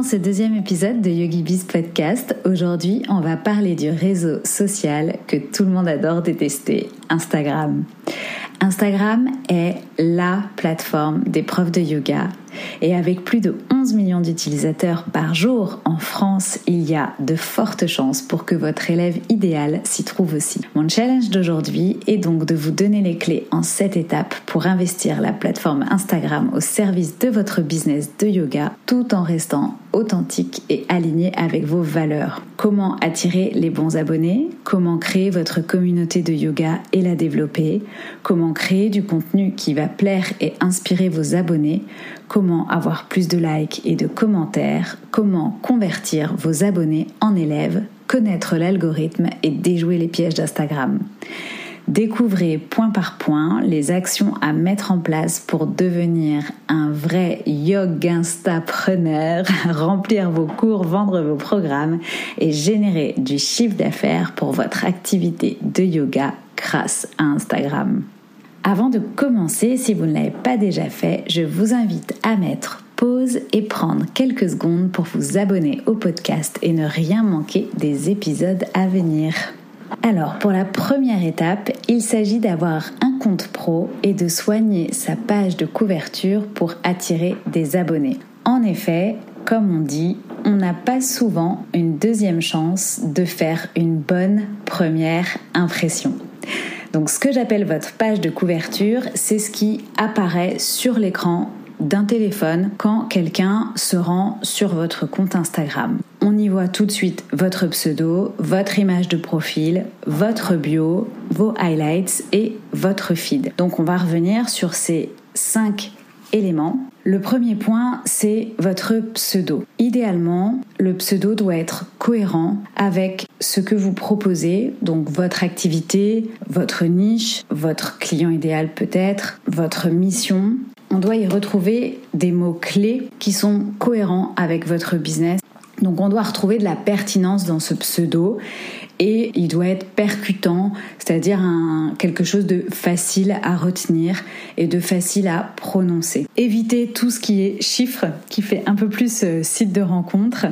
dans ce deuxième épisode de YogiBiz Podcast. Aujourd'hui, on va parler du réseau social que tout le monde adore détester, Instagram. Instagram est la plateforme des profs de yoga et avec plus de 11 millions d'utilisateurs par jour en France, il y a de fortes chances pour que votre élève idéal s'y trouve aussi. Mon challenge d'aujourd'hui est donc de vous donner les clés en 7 étapes pour investir la plateforme Instagram au service de votre business de yoga tout en restant authentique et aligné avec vos valeurs. Comment attirer les bons abonnés, comment créer votre communauté de yoga et la développer, comment créer du contenu qui va plaire et inspirer vos abonnés, comment avoir plus de likes et de commentaires, comment convertir vos abonnés en élèves, connaître l'algorithme et déjouer les pièges d'Instagram. Découvrez point par point les actions à mettre en place pour devenir un vrai yoga-insta-preneur, remplir vos cours, vendre vos programmes et générer du chiffre d'affaires pour votre activité de yoga grâce à Instagram. Avant de commencer, si vous ne l'avez pas déjà fait, je vous invite à mettre pause et prendre quelques secondes pour vous abonner au podcast et ne rien manquer des épisodes à venir. Alors, pour la première étape, il s'agit d'avoir un compte pro et de soigner sa page de couverture pour attirer des abonnés. En effet, comme on dit, on n'a pas souvent une deuxième chance de faire une bonne première impression. Donc ce que j'appelle votre page de couverture, c'est ce qui apparaît sur l'écran d'un téléphone quand quelqu'un se rend sur votre compte Instagram. On y voit tout de suite votre pseudo, votre image de profil, votre bio, vos highlights et votre feed. Donc on va revenir sur ces cinq Le premier point, c'est votre pseudo. Idéalement, le pseudo doit être cohérent avec ce que vous proposez, donc votre activité, votre niche, votre client idéal peut-être, votre mission. On doit y retrouver des mots-clés qui sont cohérents avec votre business. Donc on doit retrouver de la pertinence dans ce pseudo et il doit être percutant, c'est-à-dire quelque chose de facile à retenir et de facile à prononcer. Évitez tout ce qui est chiffres, qui fait un peu plus euh, site de rencontre.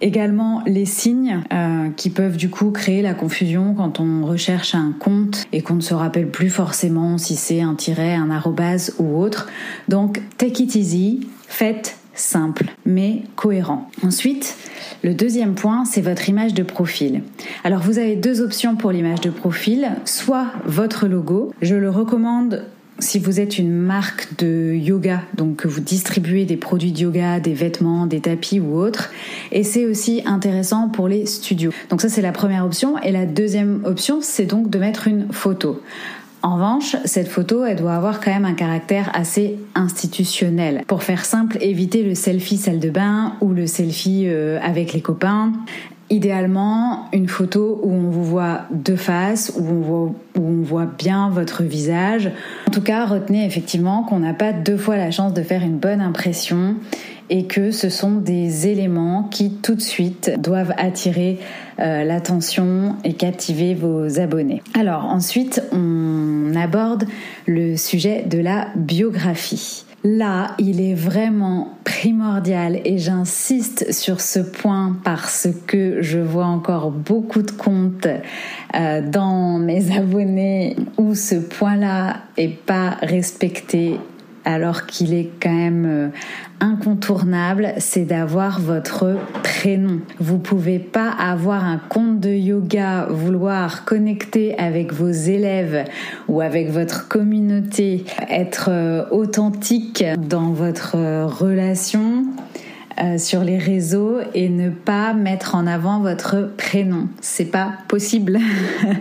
Également les signes euh, qui peuvent du coup créer la confusion quand on recherche un compte et qu'on ne se rappelle plus forcément si c'est un tiret, un arrobase ou autre. Donc take it easy, faites simple mais cohérent. Ensuite, le deuxième point, c'est votre image de profil. Alors vous avez deux options pour l'image de profil, soit votre logo, je le recommande si vous êtes une marque de yoga, donc que vous distribuez des produits de yoga, des vêtements, des tapis ou autres, et c'est aussi intéressant pour les studios. Donc ça c'est la première option, et la deuxième option c'est donc de mettre une photo. En revanche, cette photo, elle doit avoir quand même un caractère assez institutionnel. Pour faire simple, évitez le selfie salle de bain ou le selfie euh, avec les copains. Idéalement, une photo où on vous voit de face, où on voit, où on voit bien votre visage. En tout cas, retenez effectivement qu'on n'a pas deux fois la chance de faire une bonne impression et que ce sont des éléments qui tout de suite doivent attirer euh, l'attention et captiver vos abonnés. Alors ensuite, on aborde le sujet de la biographie. Là, il est vraiment primordial et j'insiste sur ce point parce que je vois encore beaucoup de comptes euh, dans mes abonnés où ce point-là est pas respecté alors qu'il est quand même euh, incontournable, c'est d'avoir votre prénom. Vous pouvez pas avoir un compte de yoga, vouloir connecter avec vos élèves ou avec votre communauté, être euh, authentique dans votre euh, relation euh, sur les réseaux et ne pas mettre en avant votre prénom. C'est pas possible.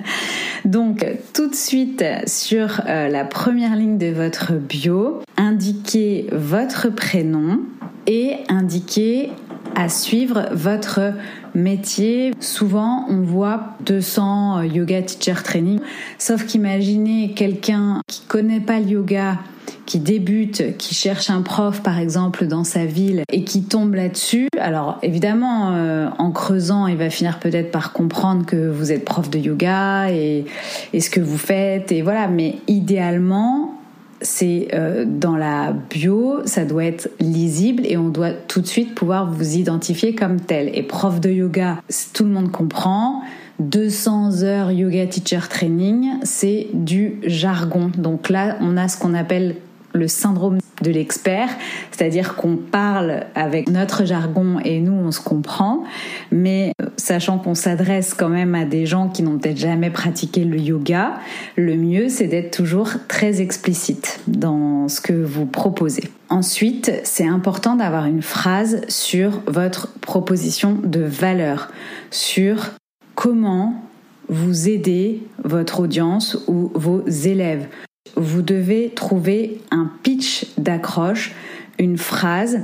Donc tout de suite sur euh, la première ligne de votre bio, indiquez votre prénom et indiquez à suivre votre métier. Souvent, on voit 200 euh, yoga teacher training. Sauf qu'imaginez quelqu'un qui connaît pas le yoga, qui débute, qui cherche un prof par exemple dans sa ville et qui tombe là-dessus. Alors évidemment, euh, en creusant, il va finir peut-être par comprendre que vous êtes prof de yoga et, et ce que vous faites et voilà. Mais idéalement, c'est euh, dans la bio, ça doit être lisible et on doit tout de suite pouvoir vous identifier comme tel. Et prof de yoga, tout le monde comprend. 200 heures yoga teacher training, c'est du jargon. Donc là, on a ce qu'on appelle le syndrome de l'expert, c'est-à-dire qu'on parle avec notre jargon et nous on se comprend, mais euh, sachant qu'on s'adresse quand même à des gens qui n'ont peut-être jamais pratiqué le yoga, le mieux c'est d'être toujours très explicite dans ce que vous proposez. Ensuite, c'est important d'avoir une phrase sur votre proposition de valeur, sur comment vous aider votre audience ou vos élèves vous devez trouver un pitch d'accroche, une phrase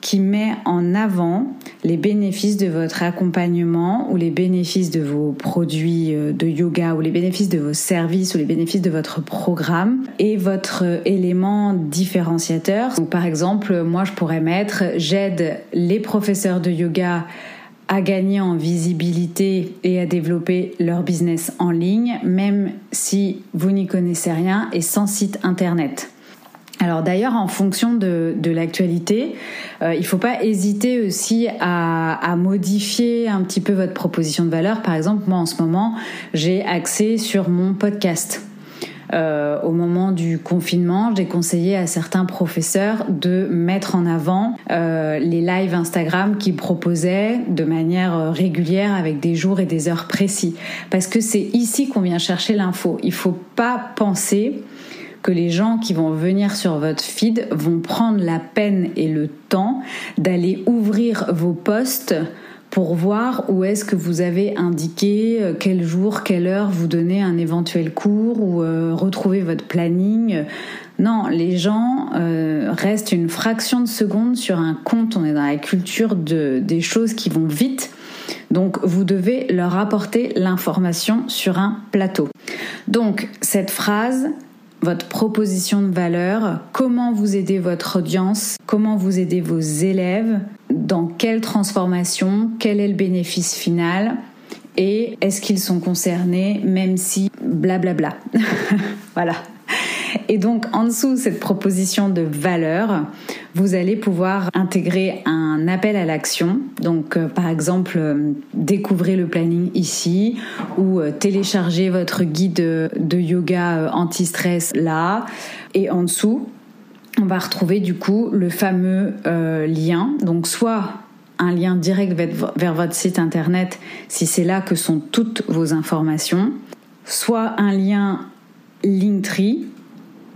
qui met en avant les bénéfices de votre accompagnement ou les bénéfices de vos produits euh, de yoga ou les bénéfices de vos services ou les bénéfices de votre programme et votre élément différenciateur. Donc par exemple, moi je pourrais mettre j'aide les professeurs de yoga à gagner en visibilité et à développer leur business en ligne, même si vous n'y connaissez rien et sans site internet. Alors d'ailleurs, en fonction de, l'actualité, euh, il ne faut pas hésiter aussi à, à, modifier un petit peu votre proposition de valeur. Par exemple, moi en ce moment, j'ai accès sur mon podcast. Euh, au moment du confinement, j'ai conseillé à certains professeurs de mettre en avant euh, les lives Instagram qu'ils proposaient de manière euh, régulière avec des jours et des heures précis. Parce que c'est ici qu'on vient chercher l'info. Il faut pas penser que les gens qui vont venir sur votre feed vont prendre la peine et le temps d'aller ouvrir vos posts pour voir où est-ce que vous avez indiqué euh, quel jour, quelle heure vous donnez un éventuel cours ou euh, retrouver votre planning. Non, les gens euh, restent une fraction de seconde sur un compte. On est dans la culture de, des choses qui vont vite. Donc vous devez leur apporter l'information sur un plateau. Donc cette phrase, votre proposition de valeur, comment vous aidez votre audience, comment vous aidez vos élèves, dans quelle transformation, quel est le bénéfice final et est-ce qu'ils sont concernés même si blablabla. voilà. Et donc en dessous de cette proposition de valeur, vous allez pouvoir intégrer un appel à l'action. Donc euh, par exemple, euh, découvrez le planning ici ou euh, téléchargez votre guide de yoga anti-stress là. Et en dessous, on va retrouver du coup le fameux lien. Donc soit un lien direct vers votre site internet si c'est là que sont toutes vos informations, soit un lien Linktree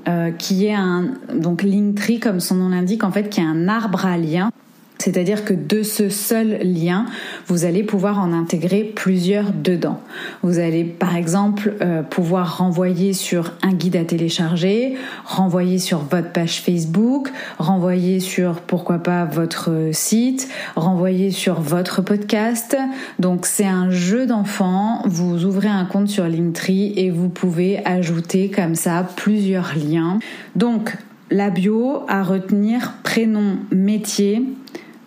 euh, qui est un donc Linktree comme son nom l'indique en fait qui est un arbre à liens c'est-à-dire que de ce seul lien, vous allez pouvoir en intégrer plusieurs dedans. Vous allez par exemple euh, pouvoir renvoyer sur un guide à télécharger, renvoyer sur votre page Facebook, renvoyer sur pourquoi pas votre site, renvoyer sur votre podcast. Donc c'est un jeu d'enfant. Vous ouvrez un compte sur Linktree et vous pouvez ajouter comme ça plusieurs liens. Donc la bio à retenir prénom, métier,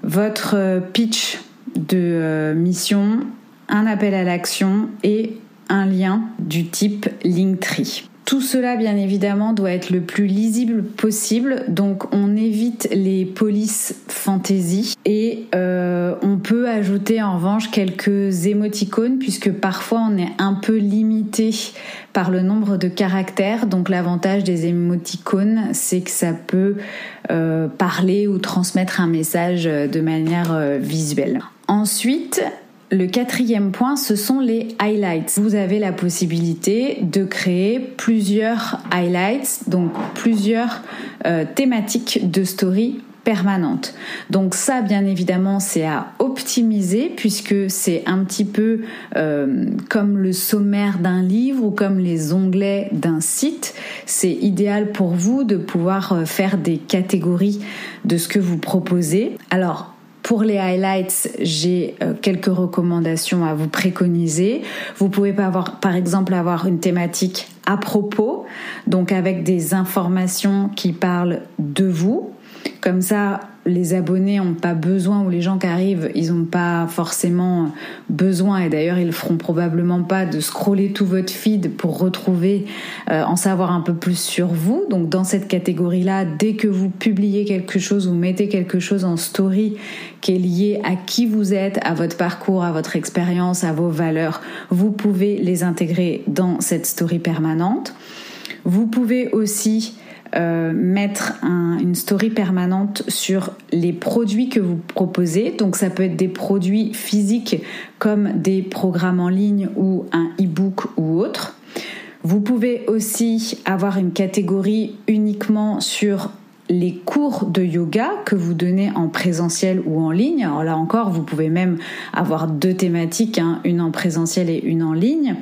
votre euh, pitch de euh, mission, un appel à l'action et un lien du type Linktree. Tout cela, bien évidemment, doit être le plus lisible possible. Donc, on évite les polices fantasy et euh, on peut ajouter en revanche quelques émoticônes puisque parfois on est un peu limité par le nombre de caractères. Donc, l'avantage des émoticônes, c'est que ça peut euh, parler ou transmettre un message de manière euh, visuelle. Ensuite, le quatrième point, ce sont les highlights. Vous avez la possibilité de créer plusieurs highlights, donc plusieurs euh, thématiques de story permanente. Donc ça, bien évidemment, c'est à optimiser puisque c'est un petit peu euh, comme le sommaire d'un livre ou comme les onglets d'un site. C'est idéal pour vous de pouvoir euh, faire des catégories de ce que vous proposez. Alors, pour les highlights, j'ai euh, quelques recommandations à vous préconiser. Vous pouvez avoir, par exemple avoir une thématique à propos, donc avec des informations qui parlent de vous, comme ça, les abonnés n'ont pas besoin ou les gens qui arrivent, ils n'ont pas forcément besoin et d'ailleurs ils feront probablement pas de scroller tout votre feed pour retrouver, euh, en savoir un peu plus sur vous. Donc dans cette catégorie-là, dès que vous publiez quelque chose, vous mettez quelque chose en story qui est lié à qui vous êtes, à votre parcours, à votre expérience, à vos valeurs, vous pouvez les intégrer dans cette story permanente. Vous pouvez aussi euh, mettre une story permanente sur les produits que vous proposez. Donc ça peut être des produits physiques comme des programmes en ligne ou un e-book ou autre. Vous pouvez aussi avoir une catégorie uniquement sur les cours de yoga que vous donnez en présentiel ou en ligne. Alors là encore, vous pouvez même avoir deux thématiques, hein, une en présentiel et une en ligne.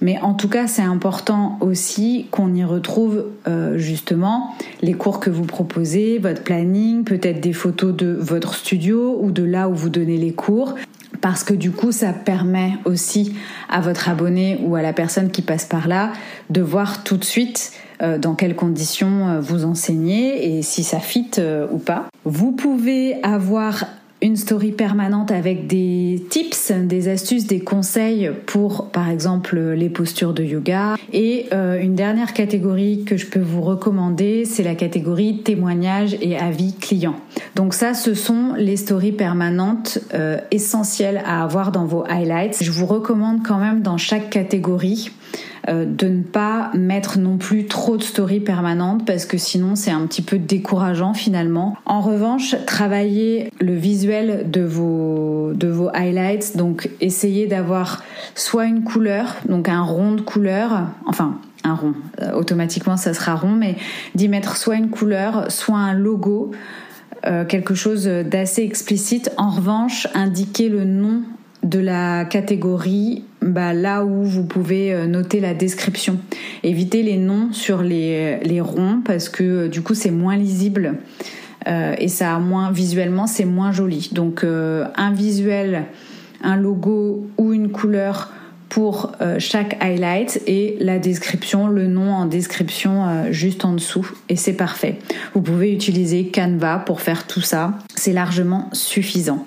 Mais en tout cas, c'est important aussi qu'on y retrouve euh, justement les cours que vous proposez, votre planning, peut-être des photos de votre studio ou de là où vous donnez les cours parce que du coup ça permet aussi à votre abonné ou à la personne qui passe par là de voir tout de suite dans quelles conditions euh, vous enseignez et si ça fit euh, ou pas. Vous pouvez avoir une story permanente avec des tips, des astuces, des conseils pour par exemple les postures de yoga. Et euh, une dernière catégorie que je peux vous recommander, c'est la catégorie témoignages et avis clients. Donc ça, ce sont les stories permanentes euh, essentielles à avoir dans vos highlights. Je vous recommande quand même dans chaque catégorie euh, de ne pas mettre non plus trop de stories permanentes parce que sinon c'est un petit peu décourageant finalement. En revanche, travaillez le visuel de vos, de vos highlights, donc essayez d'avoir soit une couleur, donc un rond de couleur, enfin un rond, euh, automatiquement ça sera rond, mais d'y mettre soit une couleur, soit un logo. Euh, quelque chose d'assez explicite. En revanche, indiquez le nom de la catégorie bah, là où vous pouvez euh, noter la description. Évitez les noms sur les, les ronds parce que euh, du coup c'est moins lisible euh, et ça a moins visuellement c'est moins joli. Donc un visuel, un logo ou une couleur pour chaque highlight et la description, le nom en description juste en dessous et c'est parfait. Vous pouvez utiliser Canva pour faire tout ça, c'est largement suffisant.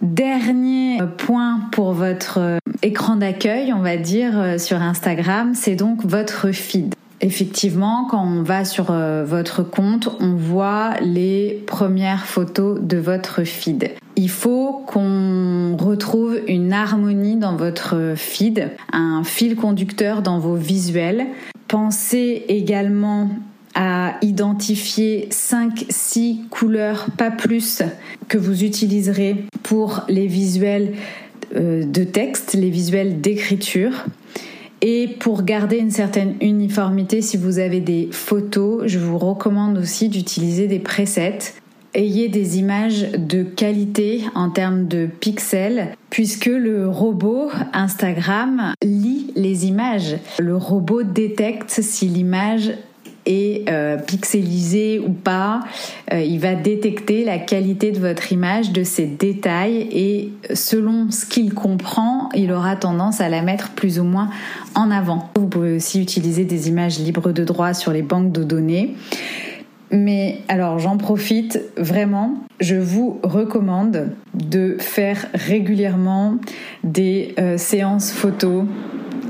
Dernier point pour votre euh, écran d'accueil, on va dire, euh, sur Instagram, c'est donc votre feed. Effectivement, quand on va sur euh, votre compte, on voit les premières photos de votre feed. Il faut qu'on retrouve une harmonie dans votre feed, un fil conducteur dans vos visuels. Pensez également à identifier 5-6 couleurs, pas plus, que vous utiliserez pour les visuels euh, de texte, les visuels d'écriture. Et pour garder une certaine uniformité, si vous avez des photos, je vous recommande aussi d'utiliser des presets. Ayez des images de qualité en termes de pixels, puisque le robot Instagram lit les images. Le robot détecte si l'image est euh, pixelisé ou pas, euh, il va détecter la qualité de votre image, de ses détails et selon ce qu'il comprend, il aura tendance à la mettre plus ou moins en avant. Vous pouvez aussi utiliser des images libres de droit sur les banques de données. Mais alors j'en profite vraiment, je vous recommande de faire régulièrement des euh, séances photos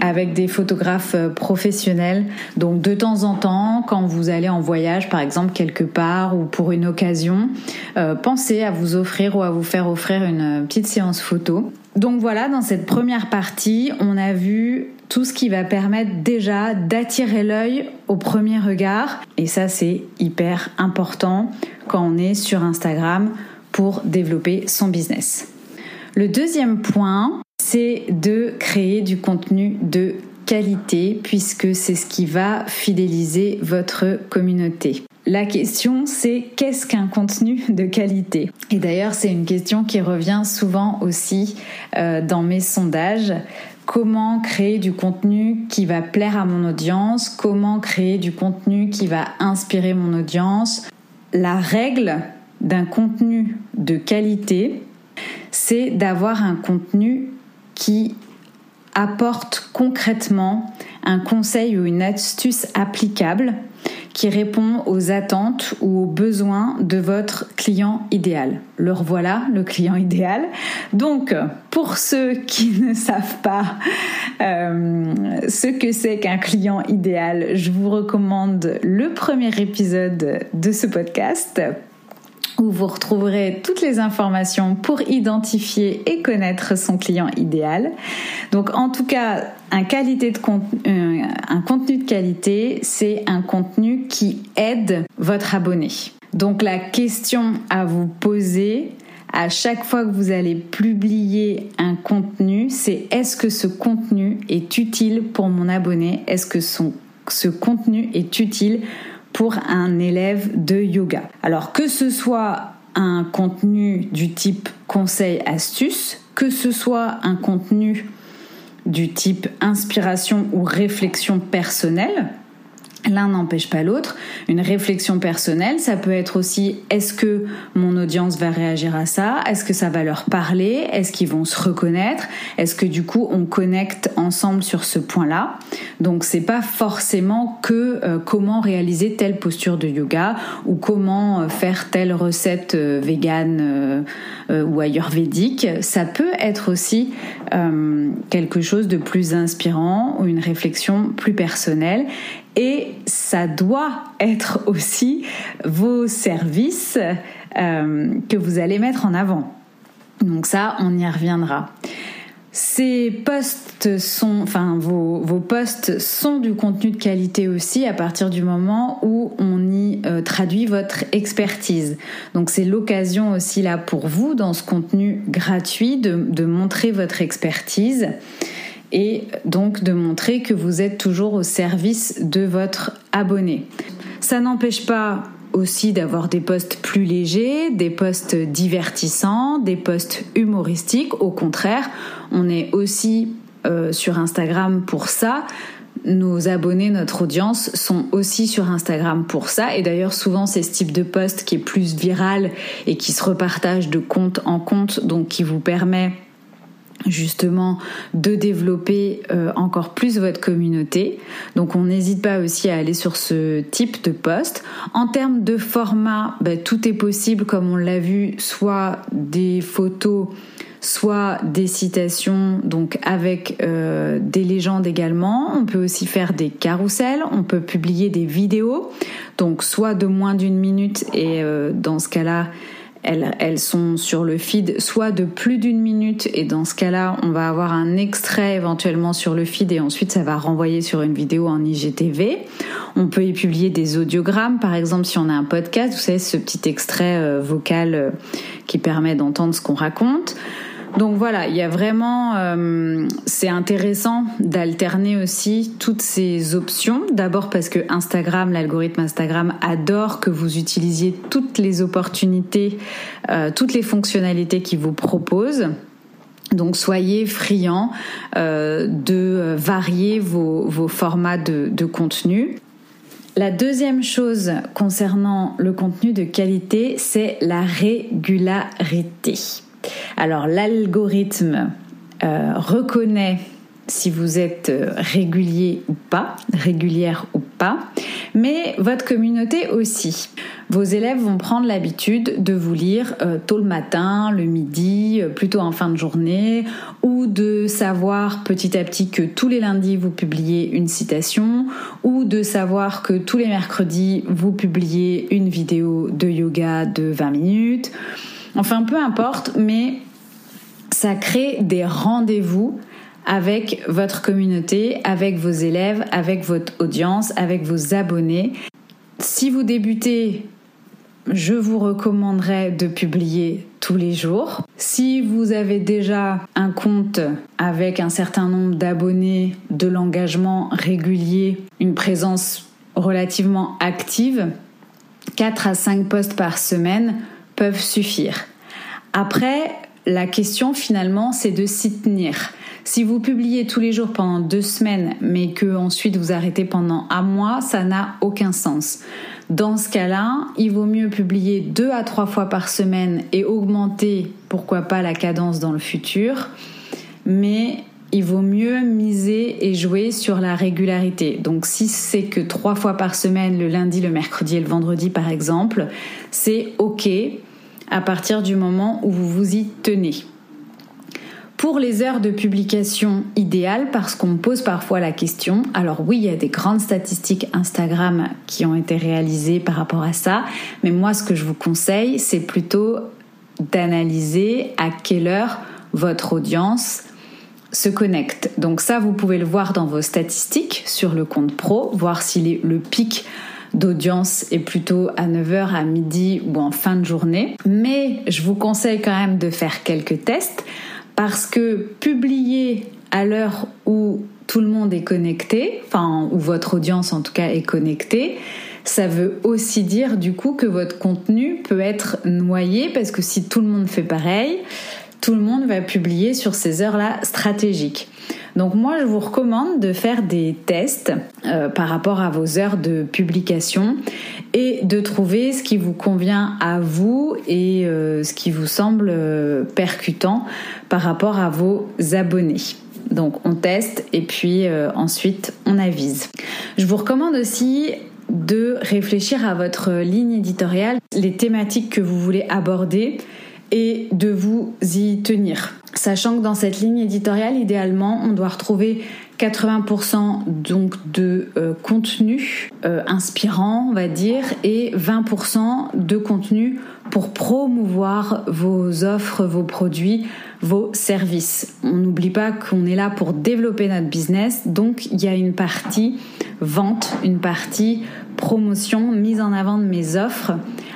avec des photographes euh, professionnels. Donc de temps en temps, quand vous allez en voyage, par exemple quelque part ou pour une occasion, euh, pensez à vous offrir ou à vous faire offrir une petite séance photo. Donc voilà, dans cette première partie, on a vu tout ce qui va permettre déjà d'attirer l'œil au premier regard. Et ça, c'est hyper important quand on est sur Instagram pour développer son business. Le deuxième point, c'est de créer du contenu de qualité puisque c'est ce qui va fidéliser votre communauté. La question, c'est qu'est-ce qu'un contenu de qualité? Et d'ailleurs, c'est une question qui revient souvent aussi euh, dans mes sondages. Comment créer du contenu qui va plaire à mon audience? Comment créer du contenu qui va inspirer mon audience? La règle d'un contenu de qualité, c'est d'avoir un contenu qui apporte concrètement un conseil ou une astuce applicable qui répond aux attentes ou aux besoins de votre client idéal. Le revoilà, le client idéal. Donc, pour ceux qui ne savent pas euh, ce que c'est qu'un client idéal, je vous recommande le premier épisode de ce podcast où vous retrouverez toutes les informations pour identifier et connaître son client idéal. Donc en tout cas, un, de euh, un contenu de qualité, c'est un contenu qui aide votre abonné. Donc la question à vous poser à chaque fois que vous allez publier un contenu, c'est est-ce que ce contenu est utile pour mon abonné? Est-ce que son, ce contenu est utile pour un élève de yoga. Alors que ce soit un contenu du type conseil astuce, que ce soit un contenu du type inspiration ou réflexion personnelle, L'un n'empêche pas l'autre. Une réflexion personnelle, ça peut être aussi est-ce que mon audience va réagir à ça? Est-ce que ça va leur parler? Est-ce qu'ils vont se reconnaître? Est-ce que du coup on connecte ensemble sur ce point-là? Donc c'est pas forcément que euh, comment réaliser telle posture de yoga ou comment euh, faire telle recette euh, végane ou ayurvédique. Ça peut être aussi quelque chose de plus inspirant ou une réflexion plus personnelle et ça doit être aussi vos services euh, que vous allez mettre en avant. Donc ça, on y reviendra. Ces posts sont, enfin vos, vos posts sont du contenu de qualité aussi à partir du moment où on y euh, traduit votre expertise. Donc c'est l'occasion aussi là pour vous dans ce contenu gratuit de, de montrer votre expertise et donc de montrer que vous êtes toujours au service de votre abonné. Ça n'empêche pas aussi d'avoir des posts plus légers, des posts divertissants, des posts humoristiques. Au contraire, on est aussi euh, sur Instagram pour ça. Nos abonnés, notre audience sont aussi sur Instagram pour ça. Et d'ailleurs, souvent, c'est ce type de post qui est plus viral et qui se repartage de compte en compte, donc qui vous permet justement de développer euh, encore plus votre communauté. Donc on n'hésite pas aussi à aller sur ce type de poste. En termes de format, ben, tout est possible comme on l'a vu, soit des photos, soit des citations, donc avec euh, des légendes également. On peut aussi faire des carousels, on peut publier des vidéos, donc soit de moins d'une minute et euh, dans ce cas-là, elles, sont sur le feed soit de plus d'une minute et dans ce cas-là on va avoir un extrait éventuellement sur le feed et ensuite ça va renvoyer sur une vidéo en IGTV. On peut y publier des audiogrammes par exemple si on a un podcast, vous savez ce petit extrait euh, vocal euh, qui permet d'entendre ce qu'on raconte. Donc voilà, il y a vraiment, euh, c'est intéressant d'alterner aussi toutes ces options. D'abord parce que Instagram, l'algorithme Instagram adore que vous utilisiez toutes les opportunités, euh, toutes les fonctionnalités qu'il vous propose. Donc soyez friands euh, de varier vos, formats de contenu. La deuxième chose concernant le contenu de qualité, c'est la régularité. Alors l'algorithme euh, reconnaît si vous êtes euh, régulier ou pas, régulière ou pas, mais votre communauté aussi. Vos élèves vont prendre l'habitude de vous lire euh, tôt le matin, le midi, plutôt en fin de journée, ou de savoir petit à petit que tous les lundis vous publiez une citation, ou de savoir que tous les mercredis vous publiez une vidéo de yoga de 20 minutes. Enfin, peu importe, mais ça crée des rendez-vous avec votre communauté, avec vos élèves, avec votre audience, avec vos abonnés. Si vous débutez, je vous recommanderais de publier tous les jours. Si vous avez déjà un compte avec un certain nombre d'abonnés, de l'engagement régulier, une présence relativement active, 4 à 5 posts par semaine peuvent suffire. Après, la question finalement, c'est de s'y tenir. Si vous publiez tous les jours pendant deux semaines, mais que ensuite vous arrêtez pendant un mois, ça n'a aucun sens. Dans ce cas-là, il vaut mieux publier deux à trois fois par semaine et augmenter, pourquoi pas, la cadence dans le futur. Mais il vaut mieux miser et jouer sur la régularité. Donc si c'est que trois fois par semaine, le lundi, le mercredi et le vendredi par exemple, c'est OK à partir du moment où vous vous y tenez. Pour les heures de publication idéales, parce qu'on me pose parfois la question, alors oui, il y a des grandes statistiques Instagram qui ont été réalisées par rapport à ça, mais moi ce que je vous conseille, c'est plutôt d'analyser à quelle heure votre audience se connecte. Donc ça, vous pouvez le voir dans vos statistiques sur le compte pro, voir si le pic d'audience est plutôt à 9h, à midi ou en fin de journée. Mais je vous conseille quand même de faire quelques tests parce que publier à l'heure où tout le monde est connecté, enfin où votre audience en tout cas est connectée, ça veut aussi dire du coup que votre contenu peut être noyé parce que si tout le monde fait pareil, tout le monde va publier sur ces heures-là stratégiques. Donc moi, je vous recommande de faire des tests euh, par rapport à vos heures de publication et de trouver ce qui vous convient à vous et euh, ce qui vous semble euh, percutant par rapport à vos abonnés. Donc on teste et puis ensuite on avise. Je vous recommande aussi de réfléchir à votre ligne éditoriale, les thématiques que vous voulez aborder et de vous y tenir. Sachant que dans cette ligne éditoriale, idéalement, on doit retrouver 80% donc de euh, contenu euh, inspirant, on va dire, et 20% de contenu pour promouvoir vos offres, vos produits, vos services. On n'oublie pas qu'on est là pour développer notre business, donc il y a une partie vente, une partie promotion, mise en avant de mes offres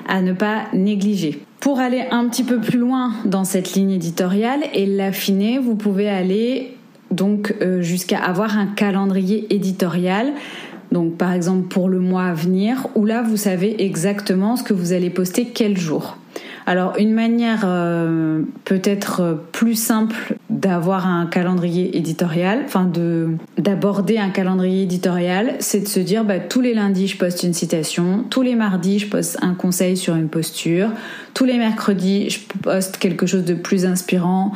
à ne pas négliger. Pour aller un petit peu plus loin dans cette ligne éditoriale et l'affiner, vous pouvez aller donc euh, jusqu'à avoir un calendrier éditorial. Donc par exemple pour le mois à venir, où là vous savez exactement ce que vous allez poster quel jour. Alors une manière euh, peut-être plus simple d'avoir un calendrier éditorial, enfin de d'aborder un calendrier éditorial, c'est de se dire bah, tous les lundis je poste une citation, tous les mardis je poste un conseil sur une posture, tous les mercredis je poste quelque chose de plus inspirant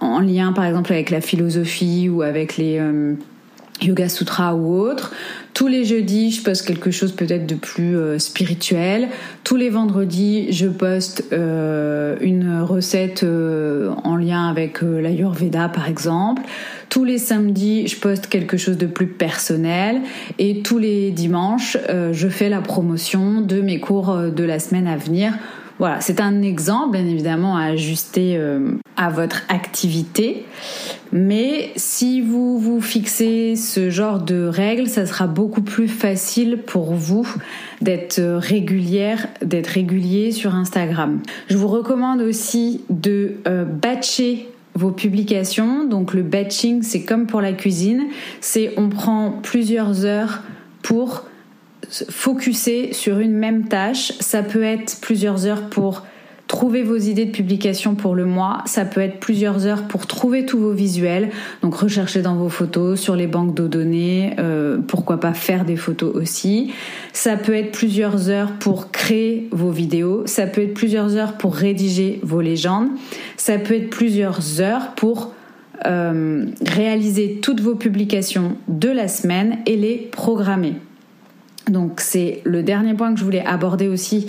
en lien par exemple avec la philosophie ou avec les euh, Yoga Sutra ou autre. Tous les jeudis, je poste quelque chose peut-être de plus euh, spirituel. Tous les vendredis, je poste euh, une recette euh, en lien avec l'Ayurveda par exemple. Tous les samedis, je poste quelque chose de plus personnel. Et tous les dimanches, je fais la promotion de mes cours de la semaine à venir voilà, c'est un exemple, bien évidemment, à ajuster à votre activité. Mais si vous vous fixez ce genre de règles, ça sera beaucoup plus facile pour vous d'être régulière, d'être régulier sur Instagram. Je vous recommande aussi de euh, batcher vos publications. Donc le batching, c'est comme pour la cuisine, c'est on prend plusieurs heures pour focuser sur une même tâche. Ça peut être plusieurs heures pour trouver vos idées de publication pour le mois. Ça peut être plusieurs heures pour trouver tous vos visuels. Donc rechercher dans vos photos, sur les banques de données, euh, pourquoi pas faire des photos aussi. Ça peut être plusieurs heures pour créer vos vidéos. Ça peut être plusieurs heures pour rédiger vos légendes. Ça peut être plusieurs heures pour euh, réaliser toutes vos publications de la semaine et les programmer. Donc c'est le dernier point que je voulais aborder aussi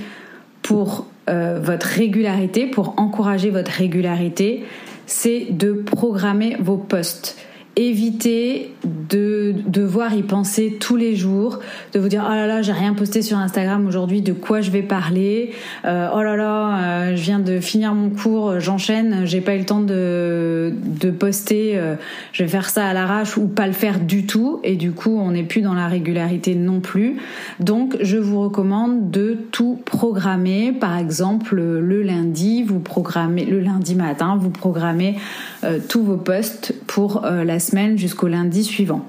pour euh, votre régularité, pour encourager votre régularité, c'est de programmer vos posts. Évitez de devoir y penser tous les jours, de vous dire oh là là j'ai rien posté sur Instagram aujourd'hui, de quoi je vais parler, euh, oh là là euh, je viens de finir mon cours, j'enchaîne, j'ai pas eu le temps de, de poster, euh, je vais faire ça à l'arrache ou pas le faire du tout et du coup on n'est plus dans la régularité non plus. Donc je vous recommande de tout programmer, par exemple le lundi vous programmez le lundi matin vous programmez tous vos posts pour la semaine jusqu'au lundi suivant.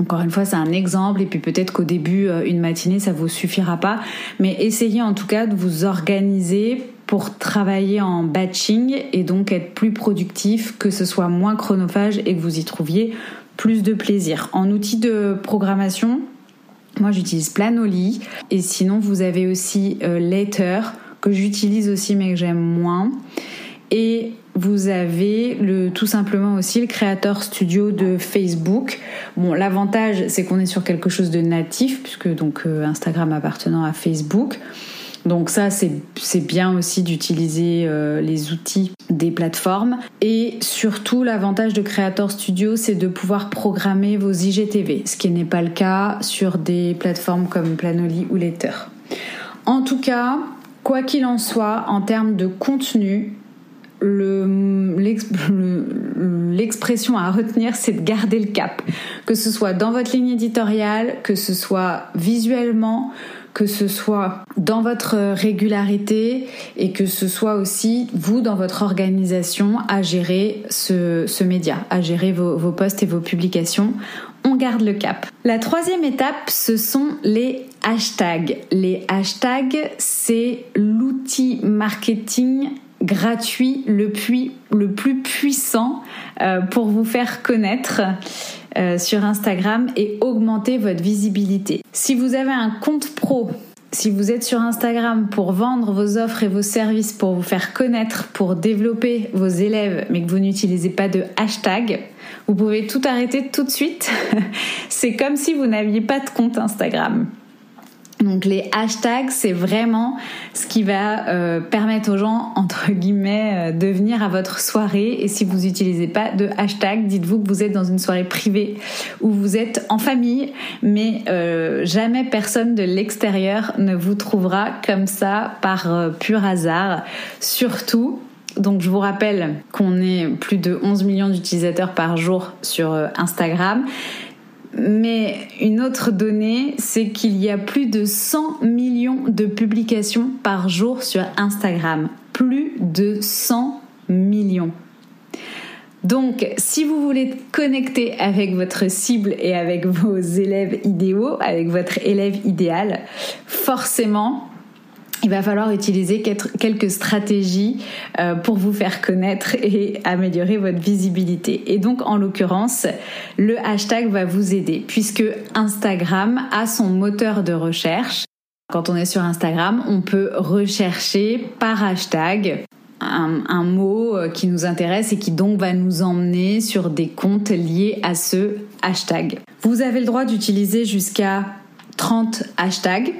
Encore une fois, c'est un exemple et puis peut-être qu'au début, euh, une matinée, ça vous suffira pas. Mais essayez en tout cas de vous organiser pour travailler en batching et donc être plus productif, que ce soit moins chronophage et que vous y trouviez plus de plaisir. En outil de programmation, moi j'utilise Planoly et sinon vous avez aussi euh, Later que j'utilise aussi mais que j'aime moins. Et vous avez le, tout simplement aussi le Creator Studio de Facebook. Bon, l'avantage, c'est qu'on est sur quelque chose de natif, puisque donc euh, Instagram appartenant à Facebook. Donc ça, c'est bien aussi d'utiliser euh, les outils des plateformes. Et surtout, l'avantage de Creator Studio, c'est de pouvoir programmer vos IGTV, ce qui n'est pas le cas sur des plateformes comme Planoly ou Letter. En tout cas, quoi qu'il en soit, en termes de contenu, l'expression à retenir, c'est de garder le cap. Que ce soit dans votre ligne éditoriale, que ce soit visuellement, que ce soit dans votre régularité et que ce soit aussi vous dans votre organisation à gérer ce, média, à gérer vos, vos posts et vos publications. On garde le cap. La troisième étape, ce sont les hashtags. Les hashtags, c'est l'outil marketing gratuit le le plus puissant euh, pour vous faire connaître euh, sur Instagram et augmenter votre visibilité. Si vous avez un compte pro, si vous êtes sur Instagram pour vendre vos offres et vos services, pour vous faire connaître, pour développer vos élèves, mais que vous n'utilisez pas de hashtag, vous pouvez tout arrêter tout de suite. C'est comme si vous n'aviez pas de compte Instagram. Donc les hashtags, c'est vraiment ce qui va euh, permettre aux gens, entre guillemets, euh, de venir à votre soirée. Et si vous n'utilisez pas de hashtag, dites-vous que vous êtes dans une soirée privée où vous êtes en famille, mais euh, jamais personne de l'extérieur ne vous trouvera comme ça par pur hasard. Surtout donc je vous rappelle qu'on est plus de 11 millions d'utilisateurs par jour sur Instagram. Mais une autre donnée, c'est qu'il y a plus de 100 millions de publications par jour sur Instagram. Plus de 100 millions. Donc, si vous voulez connecter avec votre cible et avec vos élèves idéaux, avec votre élève idéal, forcément, il va falloir utiliser quelques stratégies euh, pour vous faire connaître et améliorer votre visibilité. Et donc, en l'occurrence, le hashtag va vous aider puisque Instagram a son moteur de recherche. Quand on est sur Instagram, on peut rechercher par hashtag un, mot euh, qui nous intéresse et qui donc va nous emmener sur des comptes liés à ce hashtag. Vous avez le droit d'utiliser jusqu'à 30 hashtags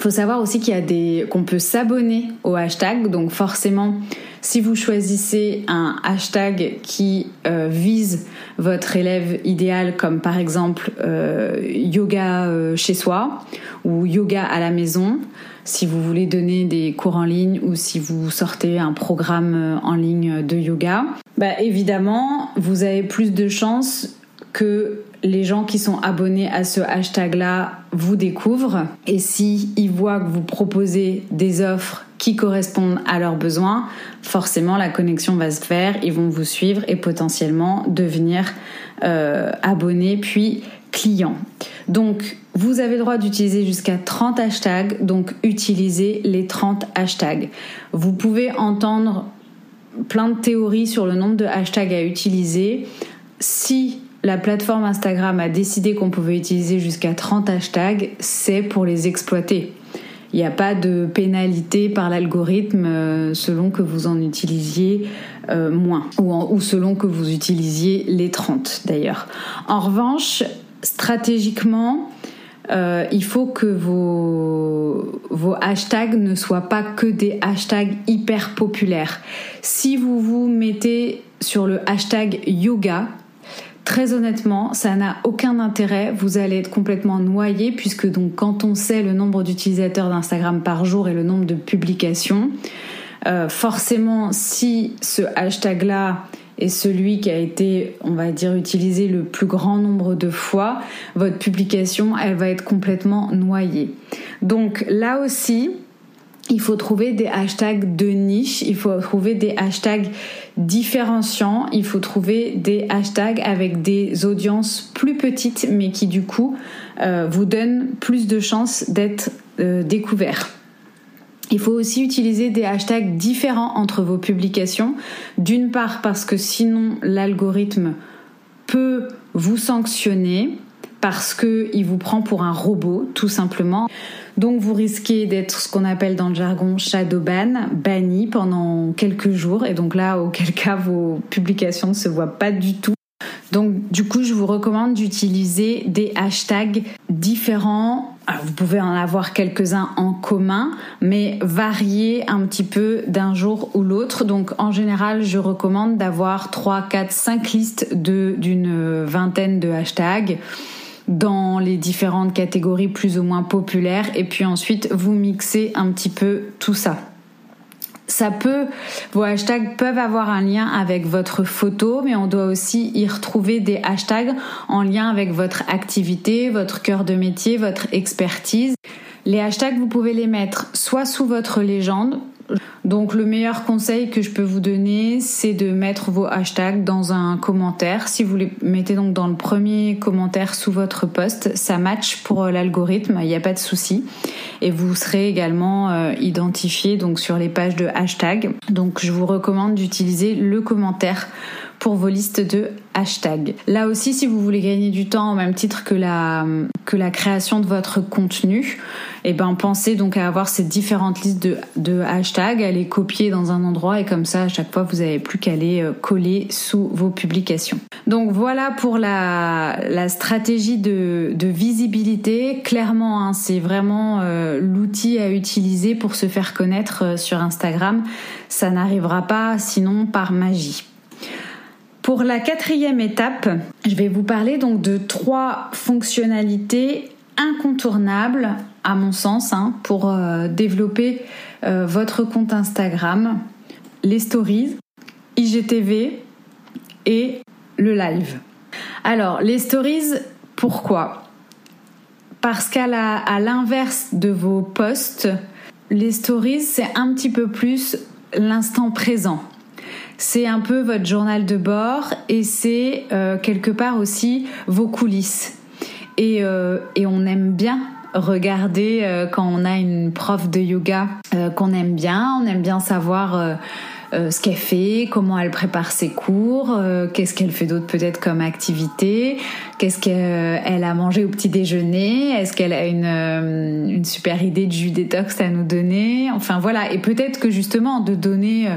faut savoir aussi qu'il y a des qu'on peut s'abonner au hashtag. Donc forcément, si vous choisissez un hashtag qui euh, vise votre élève idéal, comme par exemple euh, yoga euh, chez soi ou yoga à la maison, si vous voulez donner des cours en ligne ou si vous sortez un programme en ligne de yoga, bah évidemment, vous avez plus de chances que les gens qui sont abonnés à ce hashtag-là vous découvrent et si voient que vous proposez des offres qui correspondent à leurs besoins, forcément la connexion va se faire, ils vont vous suivre et potentiellement devenir euh, abonnés puis clients. Donc vous avez le droit d'utiliser jusqu'à 30 hashtags, donc utilisez les 30 hashtags. Vous pouvez entendre plein de théories sur le nombre de hashtags à utiliser. Si la plateforme Instagram a décidé qu'on pouvait utiliser jusqu'à 30 hashtags, c'est pour les exploiter. Il n'y a pas de pénalité par l'algorithme euh, selon que vous en utilisiez euh, moins ou, selon que vous utilisiez les 30 d'ailleurs. En revanche, stratégiquement, euh, il faut que vos, vos hashtags ne soient pas que des hashtags hyper populaires. Si vous vous mettez sur le hashtag yoga, Très honnêtement, ça n'a aucun intérêt. Vous allez être complètement noyé puisque donc quand on sait le nombre d'utilisateurs d'Instagram par jour et le nombre de publications, euh, forcément, si ce hashtag-là est celui qui a été, on va dire, utilisé le plus grand nombre de fois, votre publication, elle va être complètement noyée. Donc là aussi, il faut trouver des hashtags de niche, il faut trouver des hashtags différenciants, il faut trouver des hashtags avec des audiences plus petites mais qui du coup euh, vous donnent plus de chances d'être euh, découverts. Il faut aussi utiliser des hashtags différents entre vos publications. D'une part parce que sinon l'algorithme peut vous sanctionner parce qu'il vous prend pour un robot tout simplement. Donc vous risquez d'être ce qu'on appelle dans le jargon shadow ban, banni pendant quelques jours et donc là auquel cas vos publications ne se voient pas du tout. Donc du coup je vous recommande d'utiliser des hashtags différents. vous pouvez en avoir quelques-uns en commun, mais varier un petit peu d'un jour ou l'autre. Donc en général je recommande d'avoir 3, 4, 5 listes d'une vingtaine de hashtags dans les différentes catégories plus ou moins populaires et puis ensuite vous mixez un petit peu tout ça. Ça peut, vos hashtags peuvent avoir un lien avec votre photo, mais on doit aussi y retrouver des hashtags en lien avec votre activité, votre cœur de métier, votre expertise. Les hashtags, vous pouvez les mettre soit sous votre légende, donc le meilleur conseil que je peux vous donner, c'est de mettre vos hashtags dans un commentaire. Si vous les mettez donc dans le premier commentaire sous votre post, ça match pour euh, l'algorithme, il n'y a pas de souci. Et vous serez également euh, identifié donc sur les pages de hashtags. Donc je vous recommande d'utiliser le commentaire pour vos listes de hashtags. Là aussi, si vous voulez gagner du temps au même titre que la, que la création de votre contenu, et eh ben pensez donc à avoir ces différentes listes de, de hashtags, à les copier dans un endroit et comme ça, à chaque fois, vous n'avez plus qu'à les euh, coller sous vos publications. Donc voilà pour la, la stratégie de, de visibilité. Clairement, hein, c'est vraiment euh, l'outil à utiliser pour se faire connaître euh, sur Instagram. Ça n'arrivera pas sinon par magie. Pour la quatrième étape, je vais vous parler donc de trois fonctionnalités incontournables, à mon sens, hein, pour euh, développer euh, votre compte Instagram les stories, IGTV et le live. Alors, les stories, pourquoi? Parce qu'à l'inverse de vos posts, les stories, c'est un petit peu plus l'instant présent. C'est un peu votre journal de bord et c'est euh, quelque part aussi vos coulisses. Et, euh, et on aime bien regarder euh, quand on a une prof de yoga qu'on aime bien, on aime bien savoir ce qu'elle fait, comment elle prépare ses cours, qu'est-ce qu'elle fait d'autre peut-être comme activité, qu'est-ce qu'elle a mangé au petit déjeuner, est-ce qu'elle a une, une super idée de jus détox à nous donner, enfin voilà, et peut-être que justement de donner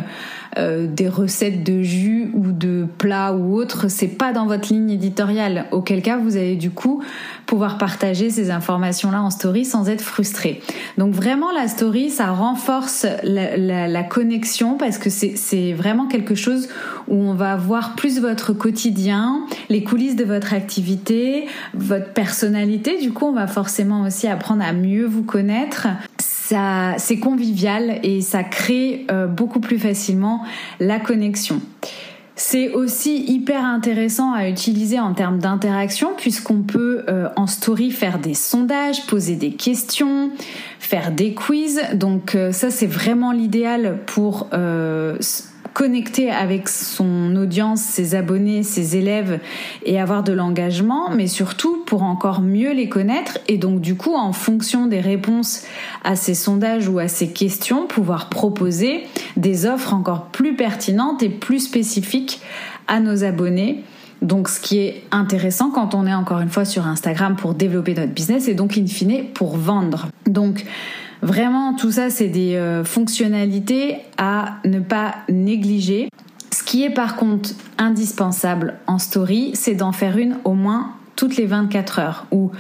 euh, des recettes de jus ou de plats ou autres, c'est pas dans votre ligne éditoriale. Auquel cas, vous allez du coup pouvoir partager ces informations-là en story sans être frustré. Donc vraiment, la story, ça renforce la, connexion parce que c'est vraiment quelque chose où on va voir plus votre quotidien, les coulisses de votre activité, votre personnalité. Du coup, on va forcément aussi apprendre à mieux vous connaître c'est convivial et ça crée euh, beaucoup plus facilement la connexion. C'est aussi hyper intéressant à utiliser en termes d'interaction puisqu'on peut euh, en story faire des sondages, poser des questions, faire des quiz. Donc euh, ça c'est vraiment l'idéal pour connecter avec son audience, ses abonnés, ses élèves et avoir de l'engagement, mais surtout pour encore mieux les connaître et donc du coup en fonction des réponses à ces sondages ou à ces questions, pouvoir proposer des offres encore plus pertinentes et plus spécifiques à nos abonnés. Donc ce qui est intéressant quand on est encore une fois sur Instagram pour développer notre business et donc in fine pour vendre. Donc Vraiment, tout ça, c'est des euh, fonctionnalités à ne pas négliger. Ce qui est par contre indispensable en story, c'est d'en faire une au moins toutes les 24 heures ou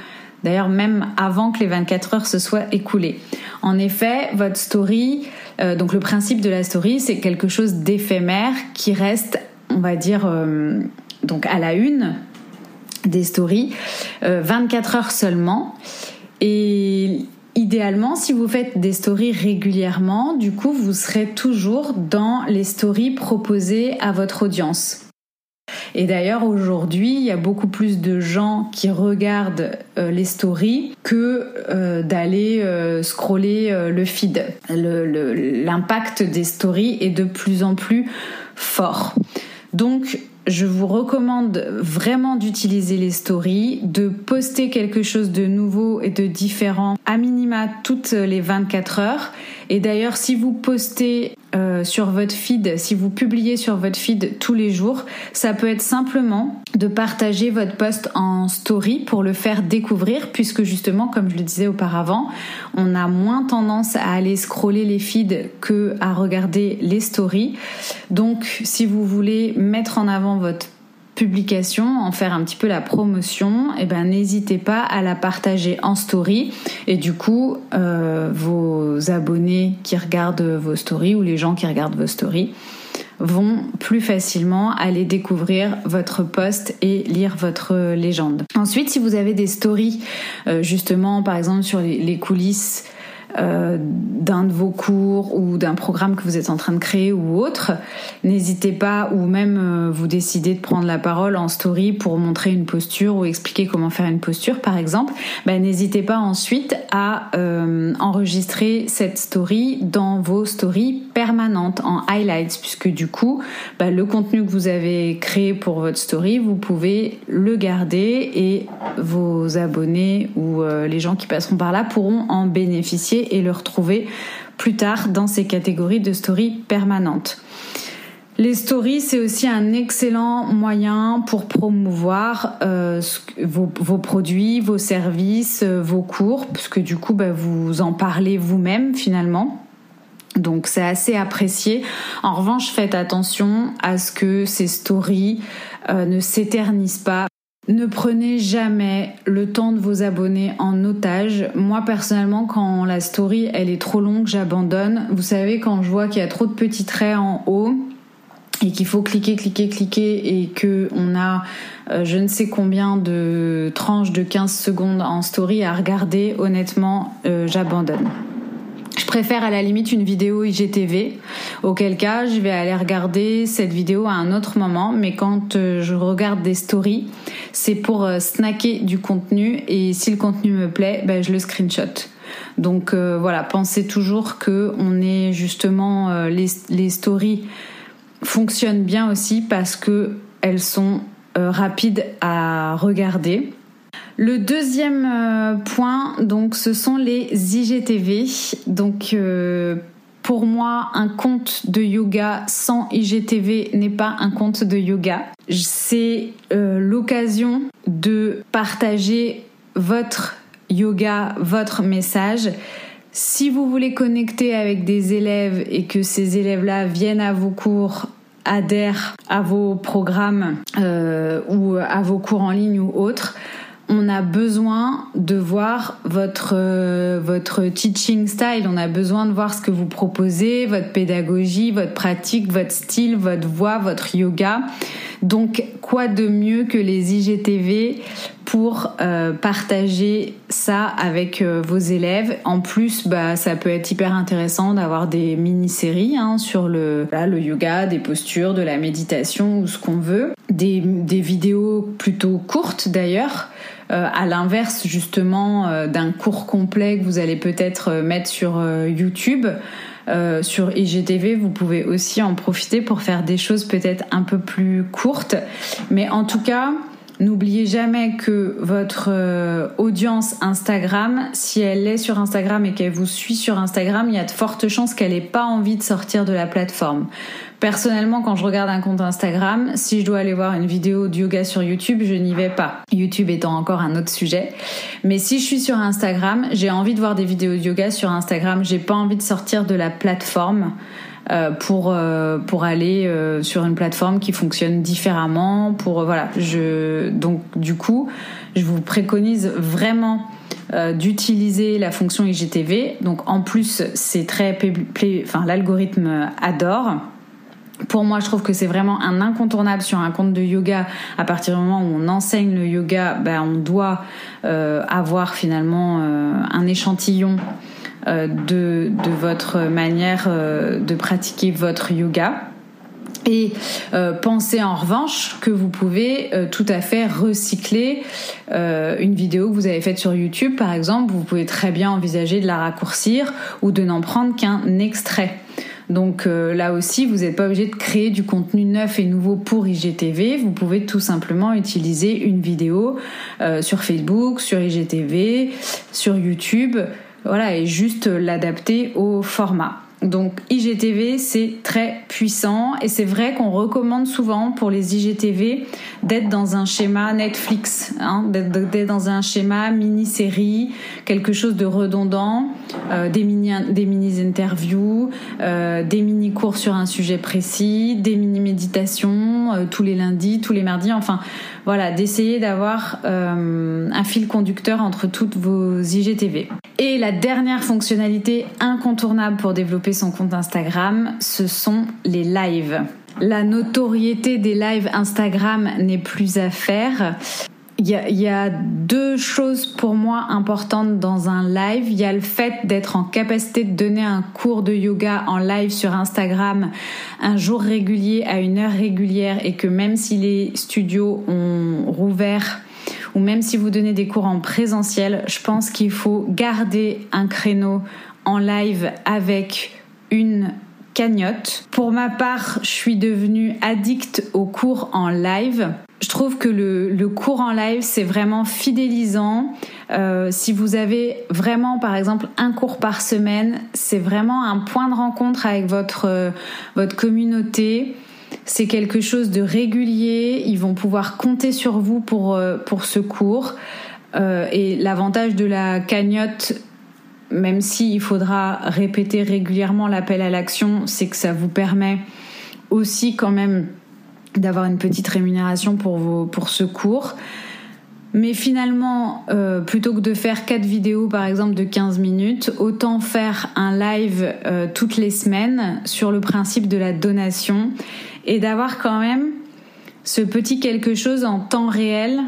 d'ailleurs même avant que les 24 heures se soient écoulées. En effet, votre story, euh, donc le principe de la story, c'est quelque chose d'éphémère qui reste, on va dire, euh, donc à la une des stories, 24 heures seulement. Et idéalement, si vous faites des stories régulièrement, du coup, vous serez toujours dans les stories proposées à votre audience. Et d'ailleurs, aujourd'hui, il y a beaucoup plus de gens qui regardent euh, les stories que euh, d'aller euh, scroller le feed. L'impact des stories est de plus en plus fort. Donc, je vous recommande vraiment d'utiliser les stories, de poster quelque chose de nouveau et de différent à minima toutes les 24 heures. Et d'ailleurs, si vous postez euh, sur votre feed, si vous publiez sur votre feed tous les jours, ça peut être simplement de partager votre post en story pour le faire découvrir, puisque justement, comme je le disais auparavant, on a moins tendance à aller scroller les feeds que à regarder les stories. Donc, si vous voulez mettre en avant votre publication, en faire un petit peu la promotion, et eh ben n'hésitez pas à la partager en story. Et du coup, euh, vos abonnés qui regardent vos stories ou les gens qui regardent vos stories vont plus facilement aller découvrir votre post et lire votre légende. Ensuite, si vous avez des stories, euh, justement, par exemple sur les coulisses euh, d'un de vos cours ou d'un programme que vous êtes en train de créer ou autre, n'hésitez pas, ou même euh, vous décidez de prendre la parole en story pour montrer une posture ou expliquer comment faire une posture par exemple, bah, n'hésitez pas ensuite à euh, enregistrer cette story dans vos stories permanentes en highlights puisque du coup bah, le contenu que vous avez créé pour votre story vous pouvez le garder et vos abonnés ou les gens qui passeront par là pourront en bénéficier et le retrouver plus tard dans ces catégories de stories permanentes. Les stories, c'est aussi un excellent moyen pour promouvoir euh, vos, produits, vos services, euh, vos cours, puisque du coup, bah, vous en parlez vous-même finalement. Donc c'est assez apprécié. En revanche, faites attention à ce que ces stories euh, ne s'éternisent pas. Ne prenez jamais le temps de vos abonnés en otage. Moi personnellement, quand la story elle est trop longue, j'abandonne. Vous savez, quand je vois qu'il y a trop de petits traits en haut et qu'il faut cliquer, cliquer, cliquer et que on a euh, je ne sais combien de tranches de 15 secondes en story à regarder, honnêtement, euh, j'abandonne. Je préfère à la limite une vidéo IGTV, auquel cas je vais aller regarder cette vidéo à un autre moment, mais quand euh, je regarde des stories, c'est pour euh, snacker du contenu. Et si le contenu me plaît, ben, je le screenshot. Donc euh, voilà, pensez toujours que justement les, stories fonctionnent bien aussi parce que elles sont rapides à regarder le deuxième euh, point, donc, ce sont les IGTV. Donc, euh, pour moi, un compte de yoga sans IGTV n'est pas un compte de yoga. C'est euh, l'occasion de partager votre yoga, votre message. Si vous voulez connecter avec des élèves et que ces élèves-là viennent à vos cours, adhèrent à vos programmes ou à vos cours en ligne ou autres, on a besoin de voir votre euh, votre teaching style, on a besoin de voir ce que vous proposez, votre pédagogie, votre pratique, votre style, votre voix, votre yoga. Donc quoi de mieux que les IGTV pour euh, partager ça avec euh, vos élèves? En plus, bah, ça peut être hyper intéressant d'avoir des mini-séries hein, sur le, le yoga, des postures, de la méditation ou ce qu'on veut. Des, des vidéos plutôt courtes d'ailleurs. Euh, à l'inverse justement euh, d'un cours complet que vous allez peut-être euh, mettre sur YouTube. sur IGTV, vous pouvez aussi en profiter pour faire des choses peut-être un peu plus courtes. Mais en tout cas, N'oubliez jamais que votre audience Instagram, si elle est sur Instagram et qu'elle vous suit sur Instagram, il y a de fortes chances qu'elle n'ait pas envie de sortir de la plateforme. Personnellement, quand je regarde un compte Instagram, si je dois aller voir une vidéo de yoga sur YouTube, je n'y vais pas. YouTube étant encore un autre sujet. Mais si je suis sur Instagram, j'ai envie de voir des vidéos de yoga sur Instagram. J'ai pas envie de sortir de la plateforme. Euh, pour euh, pour aller euh, sur une plateforme qui fonctionne différemment donc du coup je vous préconise vraiment d'utiliser la fonction IGTV donc en plus c'est très enfin l'algorithme adore pour moi, je trouve que c'est vraiment un incontournable sur un compte de yoga. À partir du moment où on enseigne le yoga, ben, on doit euh, avoir finalement euh, un échantillon euh, de, de, votre manière de pratiquer votre yoga. Et pensez en revanche que vous pouvez tout à fait recycler une vidéo que vous avez faite sur YouTube, par exemple. Vous pouvez très bien envisager de la raccourcir ou de n'en prendre qu'un extrait. Donc euh, là aussi, vous n'êtes pas obligé de créer du contenu neuf et nouveau pour IGTV. Vous pouvez tout simplement utiliser une vidéo euh, sur Facebook, sur IGTV, sur YouTube, voilà, et juste l'adapter au format. Donc IGTV, c'est très puissant et c'est vrai qu'on recommande souvent pour les IGTV d'être dans un schéma Netflix, hein, d'être dans un schéma mini-série, quelque chose de redondant, euh, des mini des mini interviews, euh, des mini cours sur un sujet précis, des mini méditations euh, tous les lundis, tous les mardis, enfin voilà, d'essayer d'avoir euh, un fil conducteur entre toutes vos IGTV. Et la dernière fonctionnalité incontournable pour développer son compte Instagram, ce sont les lives. La notoriété des lives Instagram n'est plus à faire. Il y, a, deux choses pour moi importantes dans un live. Il y a le fait d'être en capacité de donner un cours de yoga en live sur Instagram un jour régulier à une heure régulière et que même si les studios ont rouvert ou même si vous donnez des cours en présentiel, je pense qu'il faut garder un créneau en live avec une cagnotte. Pour ma part, je suis devenue addict aux cours en live. Je trouve que le, cours en live, c'est vraiment fidélisant. Euh, si vous avez vraiment, par exemple, un cours par semaine, c'est vraiment un point de rencontre avec votre, euh, votre communauté. C'est quelque chose de régulier. Ils vont pouvoir compter sur vous pour, euh, pour ce cours. et l'avantage de la cagnotte, même s'il faudra répéter régulièrement l'appel à l'action, c'est que ça vous permet aussi quand même d'avoir une petite rémunération pour, ce cours. Mais finalement, euh, plutôt que de faire quatre vidéos par exemple de 15 minutes, autant faire un live euh, toutes les semaines sur le principe de la donation et d'avoir quand même ce petit quelque chose en temps réel